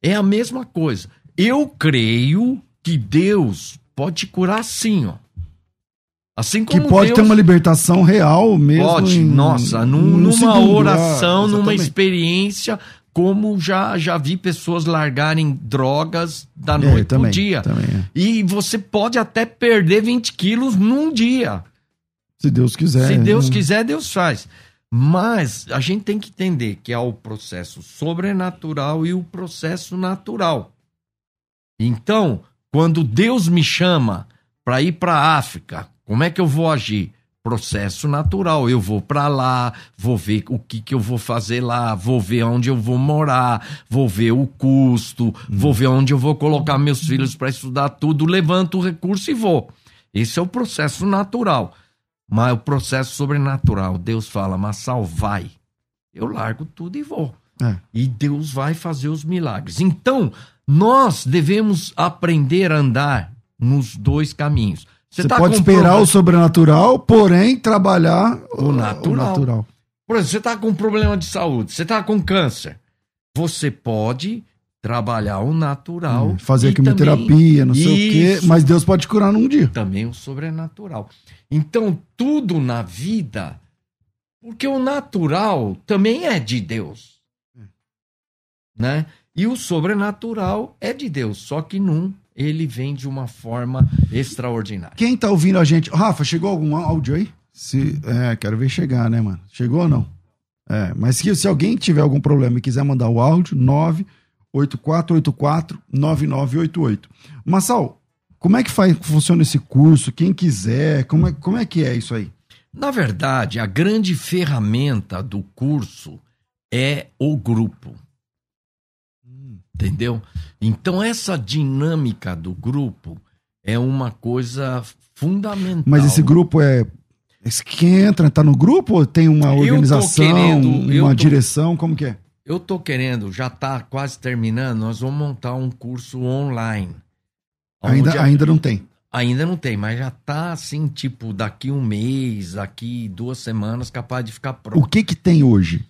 é a mesma coisa. Eu creio que Deus pode te curar sim, ó. Assim Que como pode Deus ter uma libertação real mesmo. pode, em- nossa, num- num numa segundo, oração, ah, numa experiência, como já, já vi pessoas largarem drogas da É, noite também, pro dia. também é. E você pode até perder 20 quilos num dia. Se Deus quiser. Se Deus né? quiser, Deus faz. Mas a gente tem que entender que há o processo sobrenatural e o processo natural. Então, quando Deus me chama para ir para a África, como é que eu vou agir? Processo natural. Eu vou para lá, vou ver o que, que eu vou fazer lá, vou ver onde eu vou morar, vou ver o custo, vou ver onde eu vou colocar meus filhos para estudar tudo, levanto o recurso e vou. Esse é o processo natural. Mas o processo sobrenatural, Deus fala, Massal, vai. Eu largo tudo e vou. É. E Deus vai fazer os milagres. Então, nós devemos aprender a andar nos dois caminhos. Você tá pode esperar problema- o sobrenatural, porém trabalhar O natural. natural. Por exemplo, você está com um problema de saúde, você está com câncer. Você pode trabalhar o natural. Hum, Fazer quimioterapia, não sei o quê, Isso. mas Deus pode curar num dia. também o sobrenatural. Então, tudo na vida, porque o natural também é de Deus. Né? E o sobrenatural é de Deus, só que num ele vem de uma forma extraordinária. Quem tá ouvindo a gente? Rafa, chegou algum áudio aí? Se, é, quero ver chegar, né, mano? Chegou ou não? É, mas se, se alguém tiver algum problema e quiser mandar o áudio, 984849988. Massal, como é que faz, funciona esse curso? Quem quiser, como é, como é que é isso aí? Na verdade, a grande ferramenta do curso é o grupo. Entendeu? Então, essa dinâmica do grupo é uma coisa fundamental. Mas esse grupo é. esse Quem entra tá no grupo ou tem uma organização, querendo- uma tô- direção? Como que é? Eu tô querendo, já tá quase terminando, nós vamos montar um curso online. Ainda, Onde- ainda não tem. ainda não tem, mas já tá assim, tipo, daqui um mês, daqui duas semanas, capaz de ficar pronto. O que que tem hoje?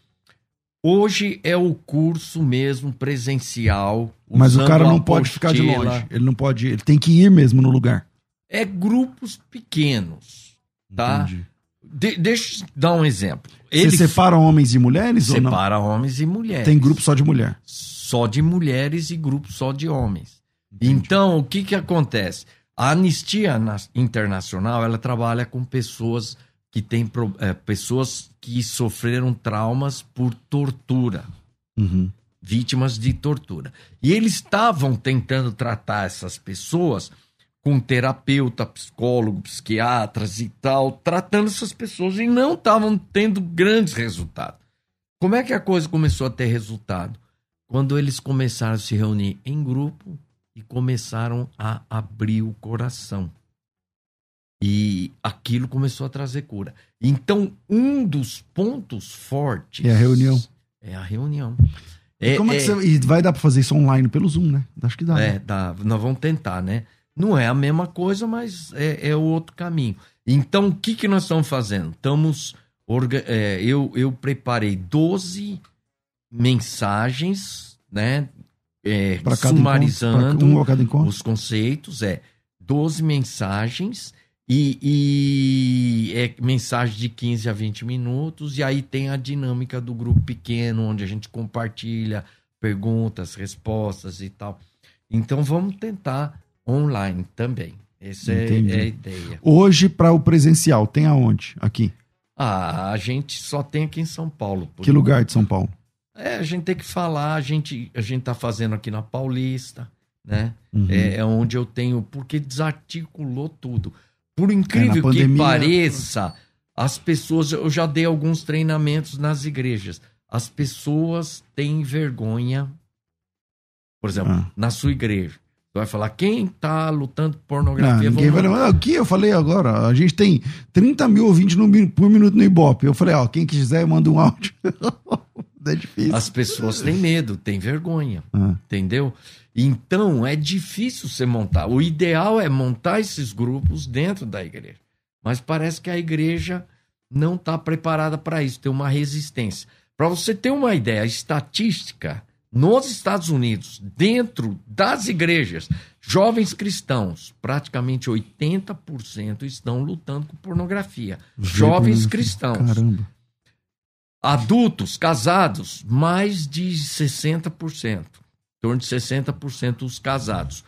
Hoje é o curso mesmo presencial. Mas o cara não pode ficar de longe. Ele não pode. Ele tem que ir mesmo no lugar. É grupos pequenos, tá? Entendi. De- deixa eu dar um exemplo. Você separa homens e mulheres ou não? separa homens e mulheres. Tem grupo só de mulher. só de mulheres e grupo só de homens. Então, o que que acontece? A Anistia Na- Internacional, ela trabalha com pessoas que pro- eh, pessoas que sofreram traumas por tortura. Uhum. vítimas de tortura. E eles estavam tentando tratar essas pessoas com terapeuta, psicólogo, psiquiatras e tal, tratando essas pessoas e não estavam tendo grandes resultados. Como é que a coisa começou a ter resultado? Quando eles começaram a se reunir em grupo e começaram a abrir o coração. E aquilo começou a trazer cura. Então, um dos pontos fortes. É a reunião. É a reunião. E, como é, que você, e vai dar para fazer isso online pelo Zoom, né? Acho que dá. É, né? dá. Nós vamos tentar, né? Não é a mesma coisa, mas é, é o outro caminho. Então, o que, que nós estamos fazendo? Estamos. Orga, é, eu, eu preparei 12 mensagens, né? É, sumarizando encontro, um os conceitos, é 12 mensagens e, e, é mensagem de 15 a 20 minutos, e aí tem a dinâmica do grupo pequeno, onde a gente compartilha perguntas, respostas e tal. Então vamos tentar online também. Essa é, é, a ideia. Hoje, para o presencial, tem aonde? Aqui? Ah, a gente só tem aqui em São Paulo. Que lugar de São Paulo? É, a gente tem que falar, a gente, a gente tá fazendo aqui na Paulista, né? Uhum. É, é onde eu tenho, porque desarticulou tudo. Por incrível é, que pareça, as pessoas. Eu já dei alguns treinamentos nas igrejas. As pessoas têm vergonha. Por exemplo, ah. na sua igreja. Você vai falar, quem está lutando por pornografia? Não, ninguém vai lembrar. O que eu falei agora? A gente tem 30 mil ouvintes no, por minuto no Ibope. Eu falei, ó, quem quiser, manda um áudio. [LAUGHS] é difícil. As pessoas têm medo, têm vergonha. Ah. Entendeu? Então é difícil você montar. O ideal é montar esses grupos dentro da igreja. Mas parece que a igreja não está preparada para isso, tem uma resistência. Para você ter uma ideia, a estatística nos Estados Unidos, dentro das igrejas, jovens cristãos, praticamente 80% estão lutando com pornografia. Jovens cristãos. Caramba. Adultos, casados, mais de 60% torno de 60% dos casados.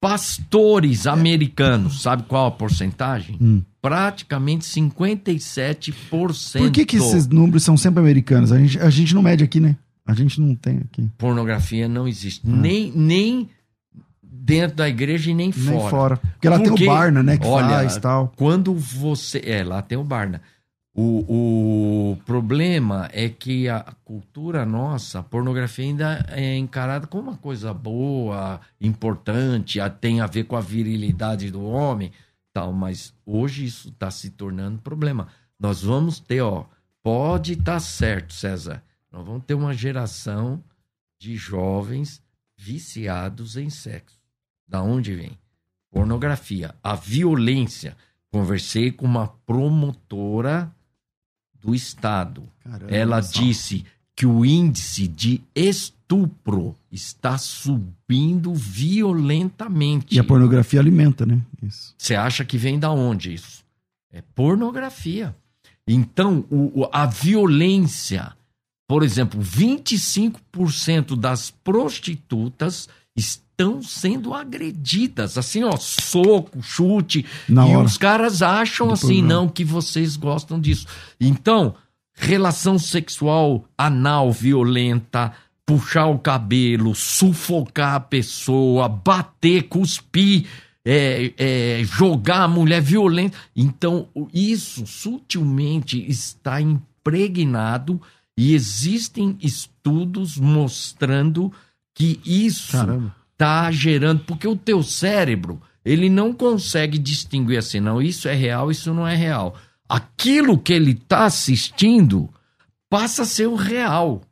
Pastores americanos, sabe qual a porcentagem? Hum. Praticamente 57%. Por que, que esses números são sempre americanos? A gente, a gente não mede aqui, né? A gente não tem aqui. Pornografia não existe. Ah. Nem, nem dentro da igreja e nem, nem fora. fora. Porque lá Porque, tem o Barna, né? Que olha, faz tal. Quando você. É, lá tem o Barna. O, o problema é que a cultura nossa, a pornografia ainda é encarada como uma coisa boa, importante, tem a ver com a virilidade do homem, tal. Mas hoje isso está se tornando problema. Nós vamos ter, ó, pode estar tá certo, César. Nós vamos ter uma geração de jovens viciados em sexo. Da onde vem? Pornografia, a violência. Conversei com uma promotora do Estado. Caramba, Ela disse que o índice de estupro está subindo violentamente. E a pornografia alimenta, né? Você acha que vem da onde isso? É pornografia. Então, o, a violência, por exemplo, 25% das prostitutas estão sendo agredidas, assim, ó, soco, chute. Na e hora. os caras acham assim, programa. não, que vocês gostam disso. Então, relação sexual anal violenta, puxar o cabelo, sufocar a pessoa, bater, cuspir. É, é, jogar a mulher violenta. Então, isso sutilmente está impregnado e existem estudos mostrando que isso Caramba tá gerando, porque o teu cérebro, ele não consegue distinguir assim, não, isso é real, isso não é real. Aquilo que ele tá assistindo passa a ser o real.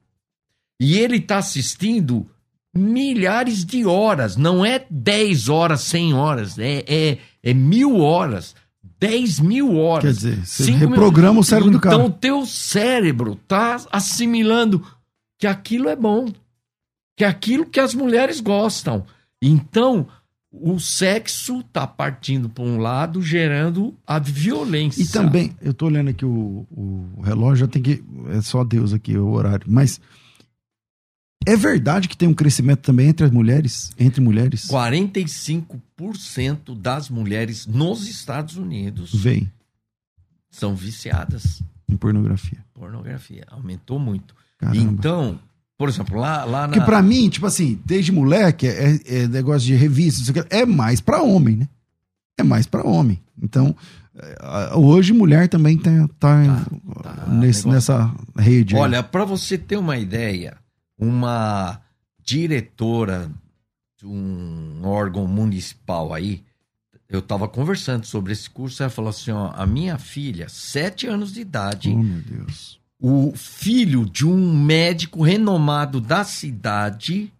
E ele tá assistindo milhares de horas, não é 10 horas, 100 horas, é, é, é mil horas. 10 mil horas. Quer dizer, você reprograma mil... o cérebro então, do cara. Então, teu cérebro tá assimilando que aquilo é bom que é aquilo que as mulheres gostam. Então, o sexo está partindo para um lado, gerando a violência. E também, eu estou olhando aqui o, o relógio, já tem que. É só Deus aqui, o horário. Mas é verdade que tem um crescimento também entre as mulheres? Entre mulheres? 45% das mulheres nos Estados Unidos Vem. são viciadas em pornografia. Pornografia. Aumentou muito. Caramba. Então, Por exemplo, lá, lá na. Porque pra mim, tipo assim, desde moleque, é, é negócio de revista, que, é mais pra homem, né? É mais pra homem. Então, é, hoje mulher também tá, tá, tá, nesse, nessa rede. aí. Olha, para você ter uma ideia, uma diretora de um órgão municipal aí, eu estava conversando sobre esse curso, ela falou assim, ó, a minha filha, sete anos de idade, Oh, meu Deus. O filho de um médico renomado da cidade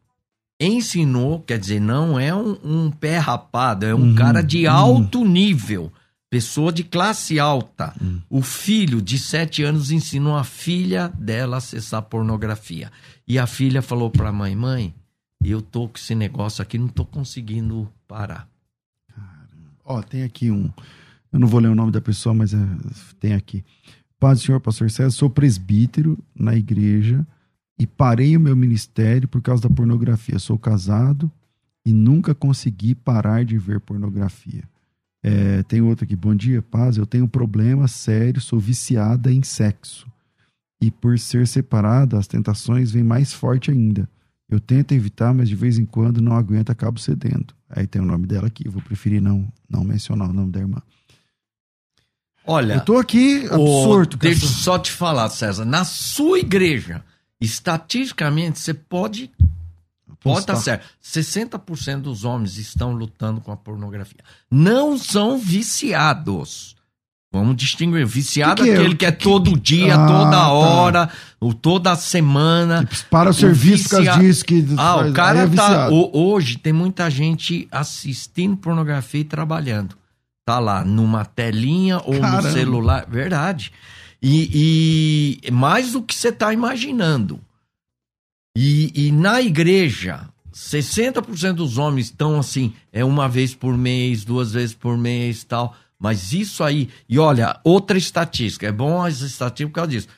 ensinou, quer dizer, não é um, um pé rapado, é um Uhum, cara de uhum. alto nível, pessoa de classe alta. Uhum. O filho de sete anos ensinou a filha dela a acessar pornografia. E a filha falou pra mãe, mãe, eu tô com esse negócio aqui, não tô conseguindo parar. Ó, tem aqui um. Eu não vou ler o nome da pessoa, mas é, tem aqui. Paz do Senhor, pastor César, sou presbítero na igreja e parei o meu ministério por causa da pornografia. Sou casado e nunca consegui parar de ver pornografia. É, tem outro aqui. Bom dia, paz. Eu tenho um problema sério, sou viciada em sexo. E por ser separada, as tentações vêm mais forte ainda. Eu tento evitar, mas de vez em quando não aguento, acabo cedendo. Aí tem o nome dela aqui, vou preferir não, não mencionar o nome da irmã. Olha, Eu tô aqui absurdo, cara. Deixa eu só te falar, César. Na sua igreja, estatisticamente, você pode. Pode estar Apostar. certo. 60% dos homens estão lutando com a pornografia. Não são viciados. Vamos distinguir. Viciado Que que é aquele que é Que- todo dia, Ah, toda tá. hora, ou toda semana. Para o serviço vicia- disso que Ah, o cara é tá. ho- Hoje tem muita gente assistindo pornografia e trabalhando. Tá lá numa telinha ou Caramba. no celular. Verdade. E, e mais do que você tá imaginando. E, e na igreja, 60% dos homens estão assim, é uma vez por mês, duas vezes por mês tal. Mas isso aí. E olha, outra estatística. É bom as estatísticas por causa disso.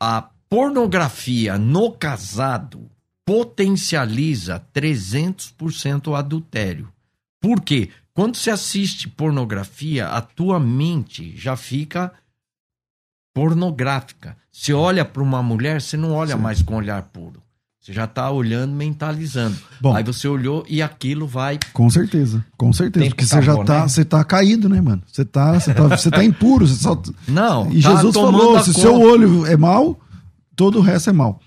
A pornografia no casado potencializa 300% o adultério. Por quê? Quando você assiste pornografia, a tua mente já fica pornográfica. Você olha para uma mulher, você não olha Sim. mais com olhar puro. Você já está olhando, mentalizando. Bom. Aí você olhou e aquilo vai. Com certeza, com certeza. Porque você já tá, né? você tá caído, né, mano? Você tá, você tá, você tá impuro. Você só... Não, E tá Jesus falou: se conta. seu olho é mau, todo o resto é mau.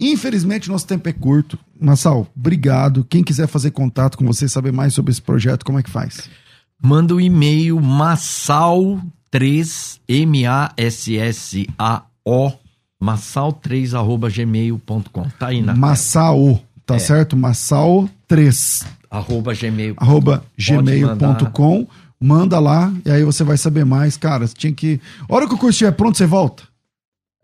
Infelizmente, nosso tempo é curto. Massal, obrigado. Quem quiser fazer contato com você, saber mais sobre esse projeto, como é que faz? Manda o e-mail massal3, M-A-S-S-A-O, massal3 arroba gmail.com. Tá aí na Massao, tá É. certo? Massao 3 arroba gmail. arroba gmail.com. Manda lá e aí você vai saber mais. Cara, você tinha que. A hora que o curso estiver pronto, você volta.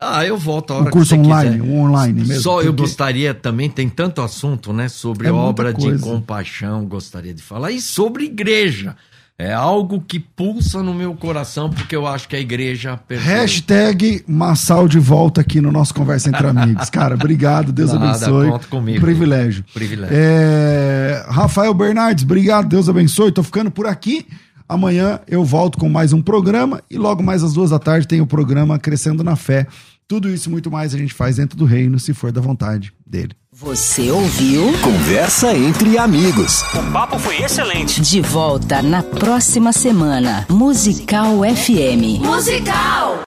Ah, eu volto a hora Um curso que você online, quiser. um online mesmo. Só eu gostaria também, tem tanto assunto, né, sobre É obra de compaixão, gostaria de falar, e sobre igreja. É algo que pulsa no meu coração, porque eu acho que a igreja. Hashtag Massal de volta aqui no nosso Conversa Entre Amigos. [LAUGHS] Cara, obrigado. Deus Nada, abençoe. conta comigo. Privilégio. Privilégio. É, Rafael Bernardes, obrigado. Deus abençoe. Tô ficando por aqui. Amanhã eu volto com mais um programa e logo mais às duas da tarde tem o programa Crescendo na Fé. Tudo isso e muito mais a gente faz dentro do reino, se for da vontade dele. Você ouviu? Conversa entre amigos. O papo foi excelente. De volta na próxima semana. Musical FM. Musical!